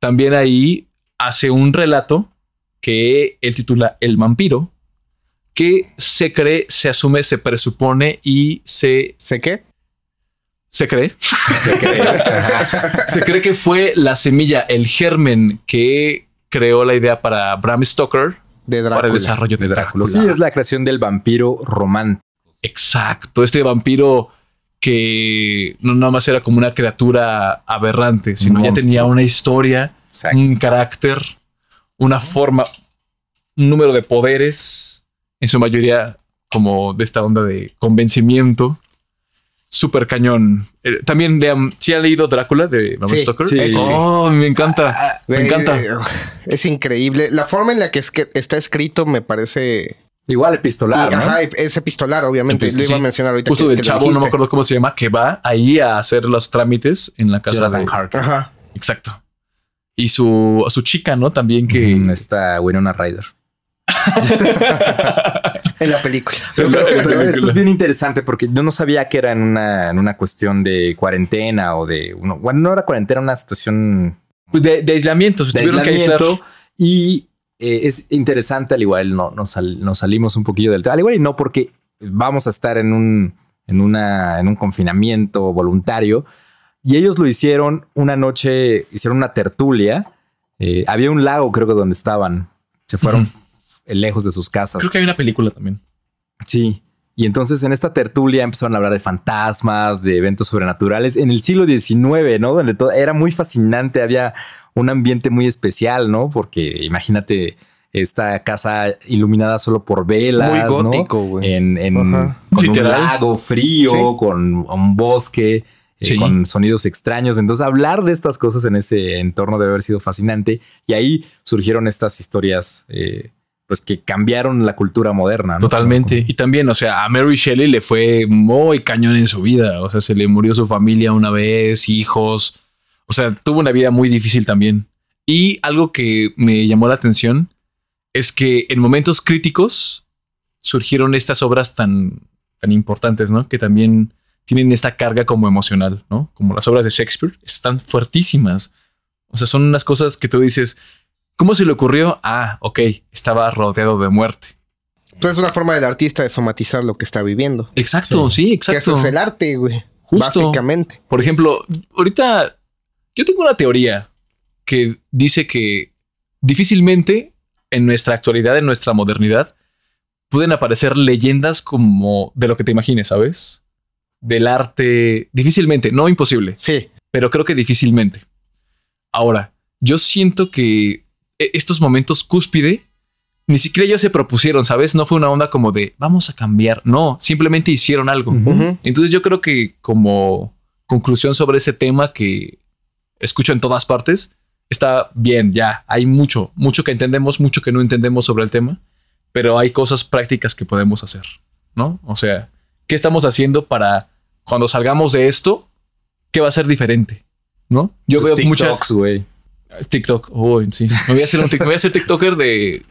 también ahí hace un relato que él titula El vampiro, que se cree, se asume, se presupone y se, ¿Sé qué? se cree, Se cree. Se cree que fue la semilla, el germen que creó la idea para Bram Stoker De para el desarrollo de Drácula. Sí, es la creación del vampiro romántico. Exacto, este vampiro que no nada más era como una criatura aberrante, sino ya tenía una historia, Exacto. un carácter, una forma, un número de poderes, en su mayoría como de esta onda de convencimiento. Súper cañón. Eh, también lean, si ha leído Drácula de Bram Sí, Stoker. sí, sí, sí. Oh, me encanta. me Güey, encanta. eh, Es increíble. La forma en la que, es que está escrito me parece. Igual epistolar, y- ¿no? Ajá, es epistolar, obviamente. Entonces, lo iba sí. a mencionar ahorita. Justo que- del que chavo, no me acuerdo cómo se llama, que va ahí a hacer los trámites en la casa Jonathan de Harker. Ajá. Exacto. Y su, su chica, ¿no? También que Mm, Está Winona Ryder. En la película. Pero, pero- pero película. esto es bien interesante porque yo no sabía que era en una, en una cuestión de cuarentena o de uno. Bueno, no era cuarentena, una situación Pues de, de aislamiento, se de tuvieron que aislar. aislamiento. Y eh, es interesante, al igual no, nos, sal- nos salimos un poquillo del tema. Al igual y no, porque vamos a estar en un, en una, en un confinamiento voluntario. Y ellos lo hicieron una noche, hicieron una tertulia. Eh, había un lago, creo que donde estaban. Se fueron. Lejos de sus casas. Creo que hay una película también. Sí. Y entonces en esta tertulia empezaron a hablar de fantasmas, de eventos sobrenaturales en el siglo XIX, ¿no? Donde todo era muy fascinante, había un ambiente muy especial, ¿no? Porque imagínate esta casa iluminada solo por velas, Muy ¿no? gótico, güey. En, en- Ajá. con Literal. un lago frío, Sí. con un bosque, eh, con sonidos extraños. Entonces hablar de estas cosas en ese entorno debe haber sido fascinante. Y ahí surgieron estas historias, eh, pues que cambiaron la cultura moderna. ¿no? Totalmente. Y también, o sea, a Mary Shelley le fue muy cañón en su vida. O sea, se le murió su familia una vez, hijos. O sea, tuvo una vida muy difícil también. Y algo que me llamó la atención es que en momentos críticos surgieron estas obras tan, tan importantes, ¿no? Que también tienen esta carga como emocional, ¿no? Como las obras de Shakespeare, están fuertísimas. O sea, son unas cosas que tú dices, ¿cómo se le ocurrió? Ah, ok, estaba rodeado de muerte. Entonces es una forma del artista de somatizar lo que está viviendo. Exacto, sí, Que exacto. eso es el arte, güey. Justo. Básicamente. Por ejemplo, ahorita yo tengo una teoría que dice que difícilmente en nuestra actualidad, en nuestra modernidad, pueden aparecer leyendas como de lo que te imagines, ¿sabes? Del arte, difícilmente, no imposible, Sí. pero creo que difícilmente. Ahora, yo siento que estos momentos cúspide ni siquiera ellos se propusieron, ¿sabes? No fue una onda como de vamos a cambiar, no, simplemente hicieron algo. Ujú. Ujú. Entonces yo creo que como conclusión sobre ese tema que escucho en todas partes, está bien, ya, hay mucho, mucho que entendemos, mucho que no entendemos sobre el tema, pero hay cosas prácticas que podemos hacer, ¿no? O sea, ¿qué estamos haciendo para cuando salgamos de esto, qué va a ser diferente? ¿No? Yo Tus veo muchas TikToks, güey. TikTok, uy, sí. Me voy a hacer un me voy a hacer TikToker de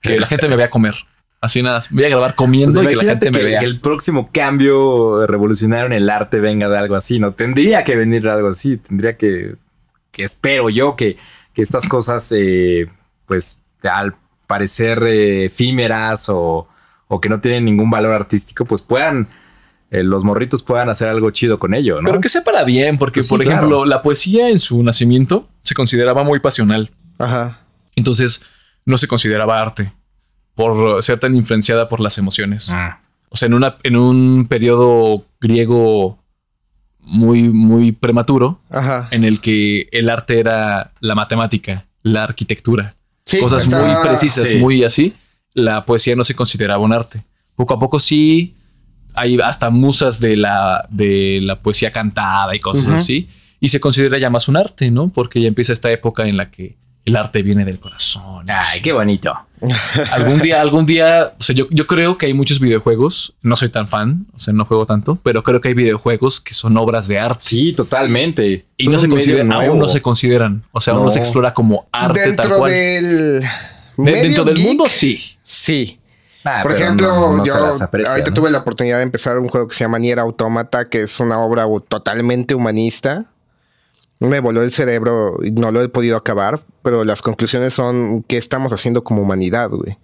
que la gente me vea comer. Así nada, voy a grabar comiendo O sea, y que la gente me vea. que el próximo cambio revolucionario en el arte venga de algo así, ¿no? Tendría que venir de algo así, tendría que, que espero yo que, que estas cosas, eh, pues al parecer eh, efímeras o, o que no tienen ningún valor artístico, pues puedan, eh, los morritos puedan hacer algo chido con ello, ¿no? Pero que sea para bien, porque, Pues sí, por claro. ejemplo, la poesía en su nacimiento se consideraba muy pasional. Ajá. Entonces no se consideraba arte por ser tan influenciada por las emociones. Ah, O sea, en, una, en un periodo griego muy, muy prematuro, Ajá. en el que el arte era la matemática, la arquitectura, Sí, cosas está- muy precisas, sí. muy así, la poesía no se consideraba un arte. Poco a poco sí hay hasta musas de la, de la poesía cantada y cosas así, y se considera ya más un arte, ¿no? Porque ya empieza esta época en la que el arte viene del corazón. Ay, así. qué bonito. algún día, algún día, o sea, yo, yo creo que hay muchos videojuegos, no soy tan fan, o sea, no juego tanto, pero creo que hay videojuegos que son obras de arte. Sí, totalmente. Y Son no se consideran, aún no se consideran. O sea, aún no se No. explora como arte tal Dentro cual. del. Medio dentro del geek, mundo, sí. Sí. Ah, Por ejemplo, no- no yo aprecia, ahorita ¿no? tuve la oportunidad de empezar un juego que se llama Nier Automata, que es una obra totalmente humanista. Me voló el cerebro y no lo he podido acabar, pero las conclusiones son qué estamos haciendo como humanidad, güey.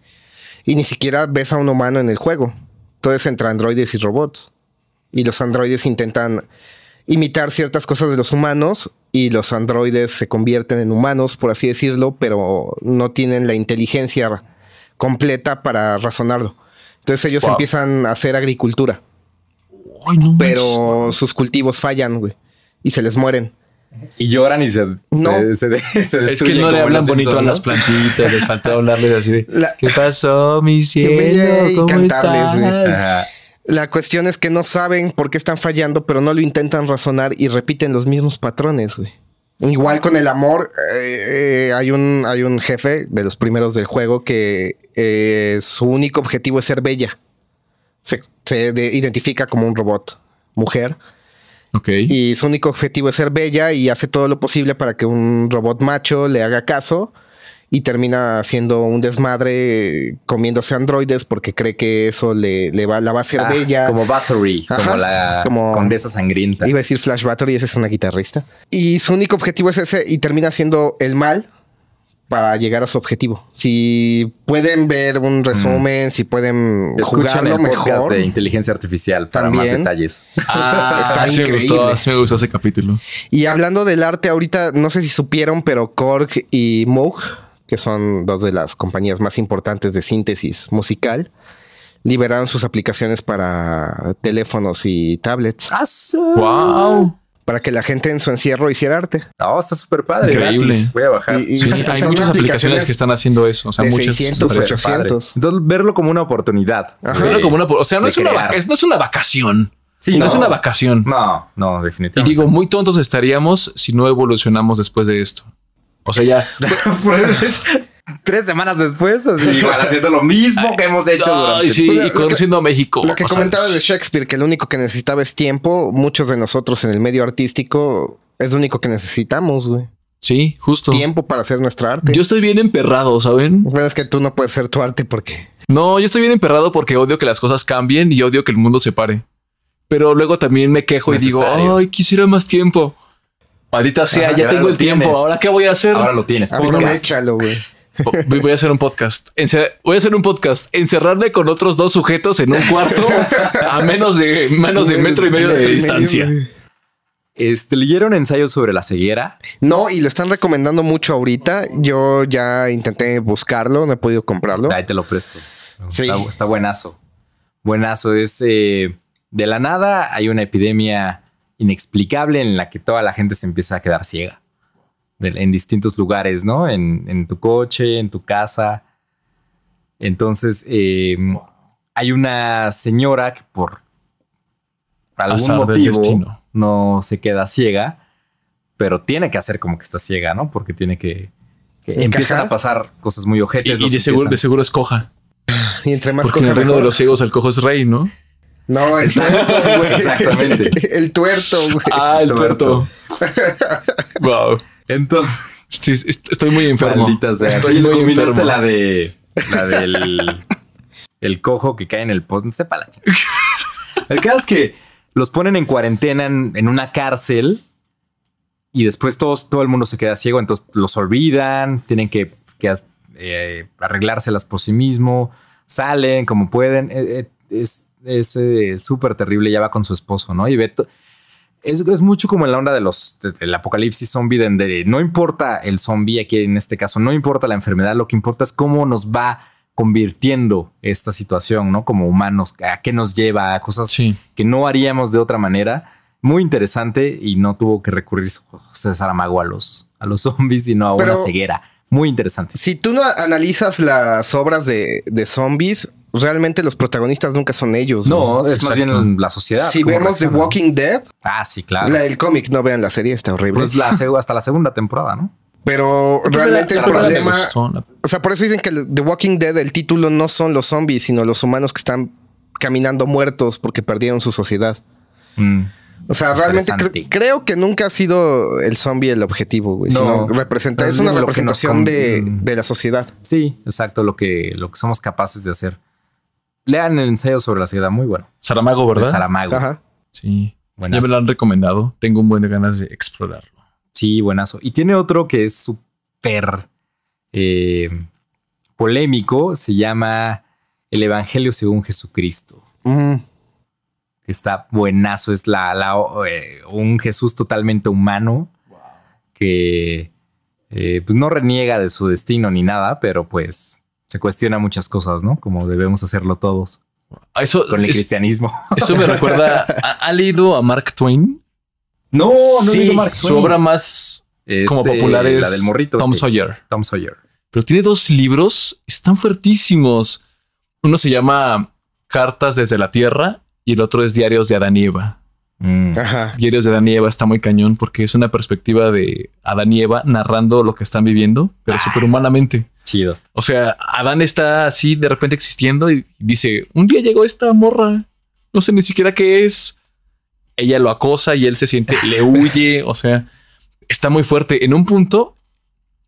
Y ni siquiera ves a un humano en el juego. Todo es entre androides y robots. Y los androides intentan imitar ciertas cosas de los humanos y los androides se convierten en humanos, por así decirlo, pero no tienen la inteligencia completa para razonarlo. Entonces ellos Wow. empiezan a hacer agricultura, Ay, no manches. pero sus cultivos fallan, güey, y se les mueren. Y lloran y se, No. se, se, Es que no le hablan Los bonito a las plantitas, les faltó hablarles así de La- ¿Qué pasó, mi cielo? y ¿Cómo cantarles, güey. estás?" Ajá. La cuestión es que no saben por qué están fallando, pero no lo intentan razonar y repiten los mismos patrones, güey. Igual con el amor, eh, eh, hay, un, hay un jefe de los primeros del juego que eh, su único objetivo es ser bella. Se, se de- identifica como un robot, mujer, Ok. y su único objetivo es ser bella y hace todo lo posible para que un robot macho le haga caso y termina haciendo un desmadre comiéndose androides porque cree que eso le, le va, la va a hacer Ah, bella. Como Bathory, Ajá, como la como- condesa sangrienta. Iba a decir Flash Battery, esa es una guitarrista. Y su único objetivo es ese y termina siendo el mal para llegar a su objetivo. Si pueden ver un resumen, si pueden Escuchen jugarlo el podcast mejor. de inteligencia artificial para más También. detalles. Ah, Está sí me increíble. gustó, sí me gustó ese capítulo. Y hablando del arte, ahorita no sé si supieron, pero Korg y Moog, que son dos de las compañías más importantes de síntesis musical, liberaron sus aplicaciones para teléfonos y tablets ¡Ah! Wow. para que la gente en su encierro hiciera arte. No, está súper padre. Increíble. Gratis. Voy a bajar. Y- y- Sí, hay muchas aplicaciones que están haciendo eso. O sea, de muchas. 600, Súper 800. Padre. 800. Entonces, verlo como una oportunidad. Ajá. de- Verlo como una, o sea, no es una, no es una vacación. Sí, no, es una vacación. No, no, Y definitivamente. digo, muy tontos estaríamos si no evolucionamos después de esto. O sea, ya. Tres semanas después, así, igual haciendo lo mismo que hemos hecho Ay, durante sí, y conociendo a México. Lo que comentaba de Shakespeare, que lo único que necesitaba es tiempo, muchos de nosotros en el medio artístico es lo único que necesitamos, güey. Sí, justo. Tiempo para hacer nuestra arte. Yo estoy bien emperrado, ¿saben? Bueno, es que tú no puedes hacer tu arte porque No, yo estoy bien emperrado porque odio que las cosas cambien y odio que el mundo se pare. Pero luego también me quejo y digo, ay, quisiera más tiempo. Maldita sea, Ajá, ya tengo el tiempo. tienes. ¿Ahora qué voy a hacer? Ahora lo tienes. aprovechalo, güey. Voy a hacer un podcast. Encer- voy a hacer un podcast. Encerrarme con otros dos sujetos en un cuarto a menos de menos de metro y medio de distancia. Este, ¿Leyeron ensayos sobre la ceguera? No, y lo están recomendando mucho ahorita. Yo ya intenté buscarlo, no he podido comprarlo. Ahí te lo presto. Sí. Está, está buenazo. Buenazo. Es eh, de la nada. Hay una epidemia inexplicable en la que toda la gente se empieza a quedar ciega. De- en distintos lugares, ¿no? En, en tu coche, en tu casa. Entonces, eh, hay una señora que por algún Azar motivo no se queda ciega, pero tiene que hacer como que está ciega, ¿no? Porque tiene que, empiezan a pasar cosas muy ojetes. y de seguro, de seguro es coja. Y entre más Porque en el coja, reino de los ciegos el cojo es rey, ¿no? No, el tuerto, güey. Exactamente. el tuerto, güey. Ah, el Tuerto. tuerto. wow. Entonces, Sí, estoy muy enfermo. maldita sea. Estoy Sí, muy enfermo. la de la del el cojo que cae en el post. Sepa la chica. El caso es que los ponen en cuarentena en, en una cárcel y después todos, todo el mundo se queda ciego. Entonces los olvidan, tienen que, que, eh, arreglárselas por sí mismo, salen como pueden. Eh, eh, es es eh, súper terrible. Ya va con su esposo, no? Y ve es, es mucho como en la onda de los de- del apocalipsis zombie, donde no importa el zombie aquí en este caso, no importa la enfermedad, lo que importa es cómo nos va convirtiendo esta situación, ¿no? Como humanos, a qué nos lleva, a cosas Sí. que no haríamos de otra manera. Muy interesante y no tuvo que recurrir José Saramago a los, a los zombies, sino a Pero- una ceguera. Muy interesante. Si tú no analizas las obras de, de zombies, realmente los protagonistas nunca son ellos. No, es más bien la sociedad. Si vemos The. Walking Dead, Ah, sí, claro. la, el cómic, no vean la serie, está horrible. Pues la, hasta la segunda temporada, ¿no? Pero realmente el problema, o sea, por eso dicen que The Walking Dead, el título no son los zombies, sino los humanos que están caminando muertos porque perdieron su sociedad. Mm. O sea, realmente cre- creo que nunca ha sido el zombie el objetivo, güey. No. sino representa, Es es una representación de, mm. de la sociedad. Sí, exacto, lo que, lo que somos capaces de hacer. Lean el ensayo sobre la ciudad, muy bueno. Saramago, De ¿verdad? Saramago. Ajá. Sí. Buenazo. Ya me lo han recomendado. Tengo un buen de ganas de explorarlo. Sí, buenazo. Y tiene otro que es súper eh, polémico, se llama El Evangelio según Jesucristo. Mm. Está buenazo, es la, la- eh, un Jesús totalmente humano que eh, pues no reniega de su destino ni nada, pero pues se cuestiona muchas cosas, ¿no? Como debemos hacerlo todos Ah, Eso, con el es- cristianismo. eso me recuerda. ¿Ha, ha leído a Mark Twain? No, no he leído Mark Su obra más como Este, popular es la del morrito. Tom este, Sawyer. Tom Sawyer. Pero tiene dos libros, están fuertísimos. Uno se llama Cartas desde la Tierra y el otro es Diarios de Adán y Eva. Mm. Diarios de Adán y Eva está muy cañón porque es una perspectiva de Adán y Eva narrando lo que están viviendo, pero superhumanamente. Chido. O sea, Adán está así de repente existiendo y dice, un día llegó esta morra, no sé ni siquiera qué es. Ella lo acosa y él se siente, le huye, o sea, está muy fuerte. En un punto,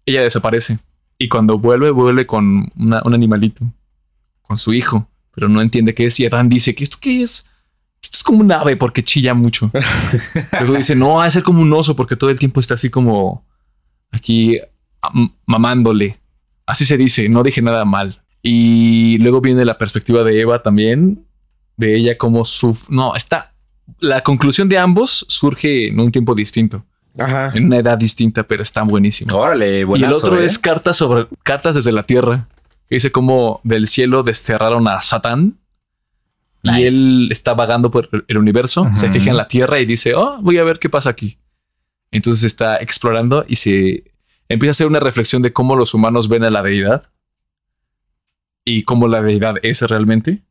ella desaparece Y cuando vuelve, vuelve con una- un animalito, con su hijo, pero no entiende qué es. Y Adán dice que esto qué es. Esto es como un ave porque chilla mucho. Luego dice, no, ha de ser como un oso porque todo el tiempo está así como aquí am- mamándole. Así se dice, no dije nada mal. Y luego viene la perspectiva de Eva también, de ella como su... No, está... La conclusión de ambos surge en un tiempo distinto, Ajá. en una edad distinta, pero está buenísimo. Órale, y buenazo, el otro ¿eh? es cartas sobre cartas desde la tierra. Que dice cómo del cielo desterraron a Satán. Y él está vagando por el universo, se fija en la tierra y dice, oh, voy a ver qué pasa aquí. Entonces está explorando y se empieza a hacer una reflexión de cómo los humanos ven a la deidad y cómo la deidad es realmente.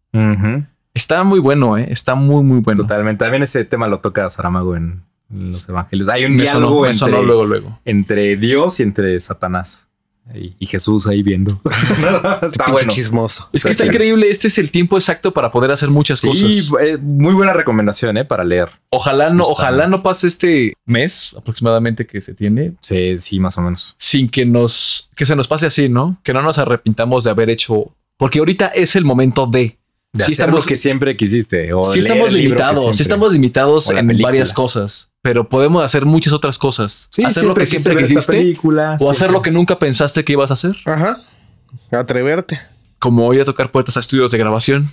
Está muy bueno, ¿eh? está muy, muy bueno. Totalmente. También ese tema lo toca Saramago en, los evangelios. Hay un sonó, diálogo entre, luego, luego. entre Dios y entre Satanás. Y, y Jesús ahí viendo. Está Pinche bueno. chismoso. Es que está Sí. increíble. Este es el tiempo exacto para poder hacer muchas Sí, cosas. eh, muy buena recomendación, ¿eh? Para leer. Ojalá no, Justamente. ojalá no pase este mes aproximadamente que se tiene Sí, sí, más o menos. sin que nos, que se nos pase así, ¿no? Que no nos arrepintamos de haber hecho, porque ahorita es el momento de. De Sí hacer estamos- lo que siempre quisiste. O Sí estamos limitados, sí estamos limitados en película. varias cosas, pero podemos hacer muchas otras cosas. Sí, hacer lo que siempre quisiste película, o siempre. hacer lo que nunca pensaste que ibas a hacer, Ajá. Atreverte. como ir a tocar puertas a estudios de grabación.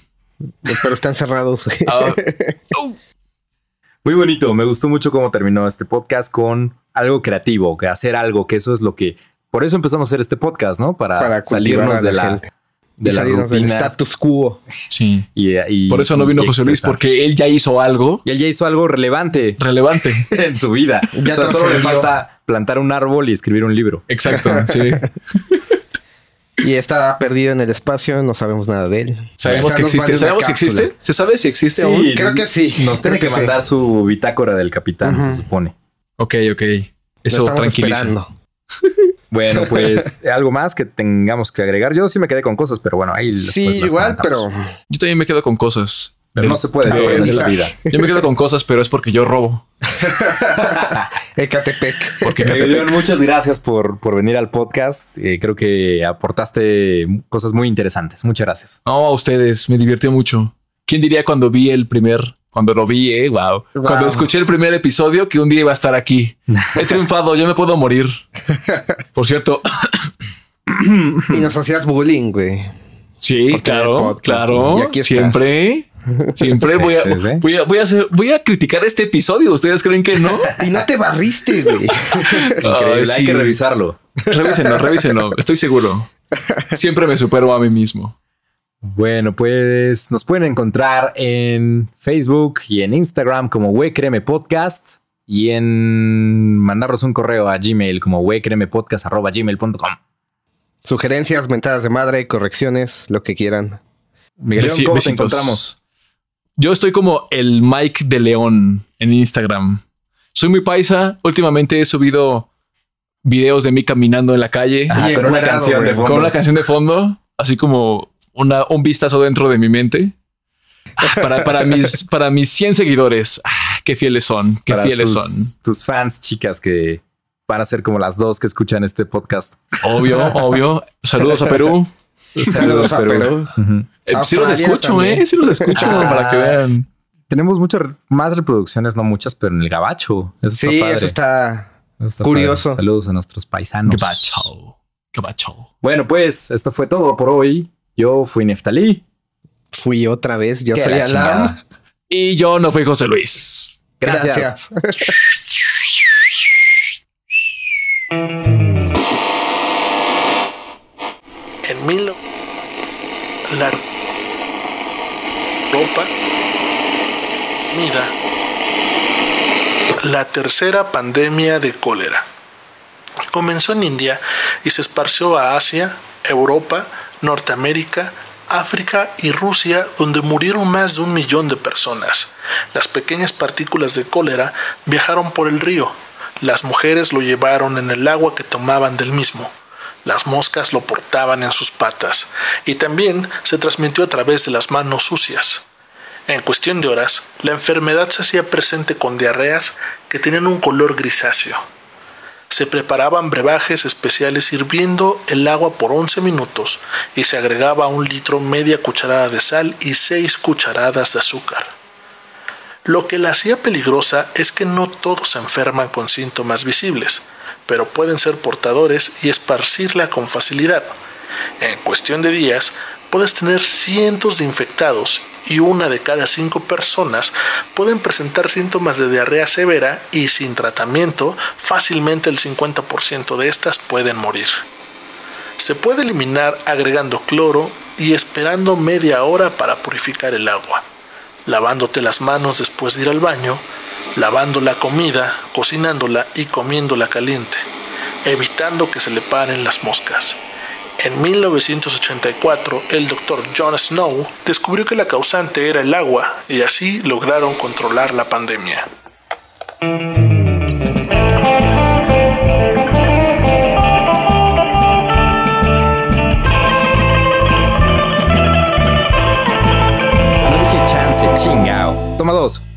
Pero están cerrados. güey. Ah, Muy bonito. Me gustó mucho cómo terminó este podcast con algo creativo, que hacer algo, que eso es lo que. Por eso empezamos a hacer este podcast, ¿no? Para, Para salirnos de la la, gente. De las salirnos del status quo. sí. y, y- Por eso no vino José Luis, porque él ya hizo algo Y él ya hizo algo relevante relevante. en su vida. Ya o sea, solo le falta plantar un árbol y escribir un libro. Exacto, sí. Y está perdido en el espacio, no sabemos nada de él. Sabemos que existe. ¿Sabemos si existe? ¿Se sabe si existe aún? creo que sí. Nos tiene que, sí. mandar su bitácora del capitán, se supone. Ok, ok. Eso tranquiliza. esperando. Bueno, pues algo más que tengamos que agregar. Yo sí me quedé con cosas, pero bueno, ahí Sí, las igual, pero. Yo también me quedo con cosas. Pero no se puede de todo en esta aprendizaje. vida. Yo me quedo con cosas, pero es porque yo robo. Ecatepec. Porque muchas gracias por, por venir al podcast. Eh, creo que aportaste cosas muy interesantes. Muchas gracias. No, a ustedes, me divirtió mucho. ¿Quién diría cuando vi el primer, cuando lo vi, eh? Wow. Wow. Cuando escuché el primer episodio que un día iba a estar aquí. He triunfado, yo me puedo morir. Por cierto, Y nos hacías bullying, güey. sí, claro, podcast, claro. y aquí. Siempre, siempre voy a, voy a, voy a hacer, voy a criticar este episodio. ¿Ustedes creen que no? Y no te barriste, güey. Increíble, Ay, hay que revisarlo. Revísenlo, revísenlo. Estoy seguro. Siempre me supero a mí mismo. Bueno, pues nos pueden encontrar en Facebook y en Instagram como Wecreme Podcast y en mandarnos un correo a Gmail como wecremepodcast.gmail.com. Sugerencias, mentadas de madre, correcciones, lo que quieran. Miguel, Besi- ¿cómo te encontramos? Yo estoy como el Mike de León en Instagram. Soy muy paisa. Últimamente he subido videos de mí caminando en la calle Ajá, con una canción de fondo. con una canción de fondo, así como una, un vistazo dentro de mi mente. Ah, Para, para, mis, para mis 100 seguidores. Ah, qué fieles son, qué Para fieles sus- son. Tus fans chicas que van a ser como las dos que escuchan este podcast. Obvio, obvio. Saludos a Perú. Saludos a Perú. Eh, sí los escucho, también. eh. Sí los escucho Ah. para que vean. Tenemos muchas más reproducciones, no muchas, pero en el gabacho. Eso Sí, está padre. eso está. Eso está curioso. padre. Saludos a nuestros paisanos. Gabacho. Gabacho. Bueno, pues esto fue todo por hoy. Yo fui Neftalí. Fui otra vez. Yo soy la Alam. chingada. Y yo no fui José Luis. Gracias. En mil... La ropa... Mira. La tercera pandemia de cólera. Comenzó en India y se esparció a Asia, Europa, Norteamérica, África y Rusia, donde murieron más de un millón de personas. Las pequeñas partículas de cólera viajaron por el río. Las mujeres lo llevaron en el agua que tomaban del mismo. Las moscas lo portaban en sus patas y también se transmitió a través de las manos sucias. En cuestión de horas, la enfermedad se hacía presente con diarreas que tenían un color grisáceo. Se preparaban brebajes especiales hirviendo el agua por 11 minutos y se agregaba un litro media cucharada de sal y 6 cucharadas de azúcar. Lo que la hacía peligrosa es que no todos se enferman con síntomas visibles, pero pueden ser portadores y esparcirla con facilidad. En cuestión de días, puedes tener cientos de infectados y una de cada cinco personas pueden presentar síntomas de diarrea severa y sin tratamiento fácilmente el 50% de estas pueden morir. Se puede eliminar agregando cloro y esperando media hora para purificar el agua, lavándote las manos después de ir al baño, lavando la comida, cocinándola y comiéndola caliente, evitando que se le paren las moscas. En 1984, el doctor John Snow descubrió que la causante era el agua y así lograron controlar la pandemia. Toma dos.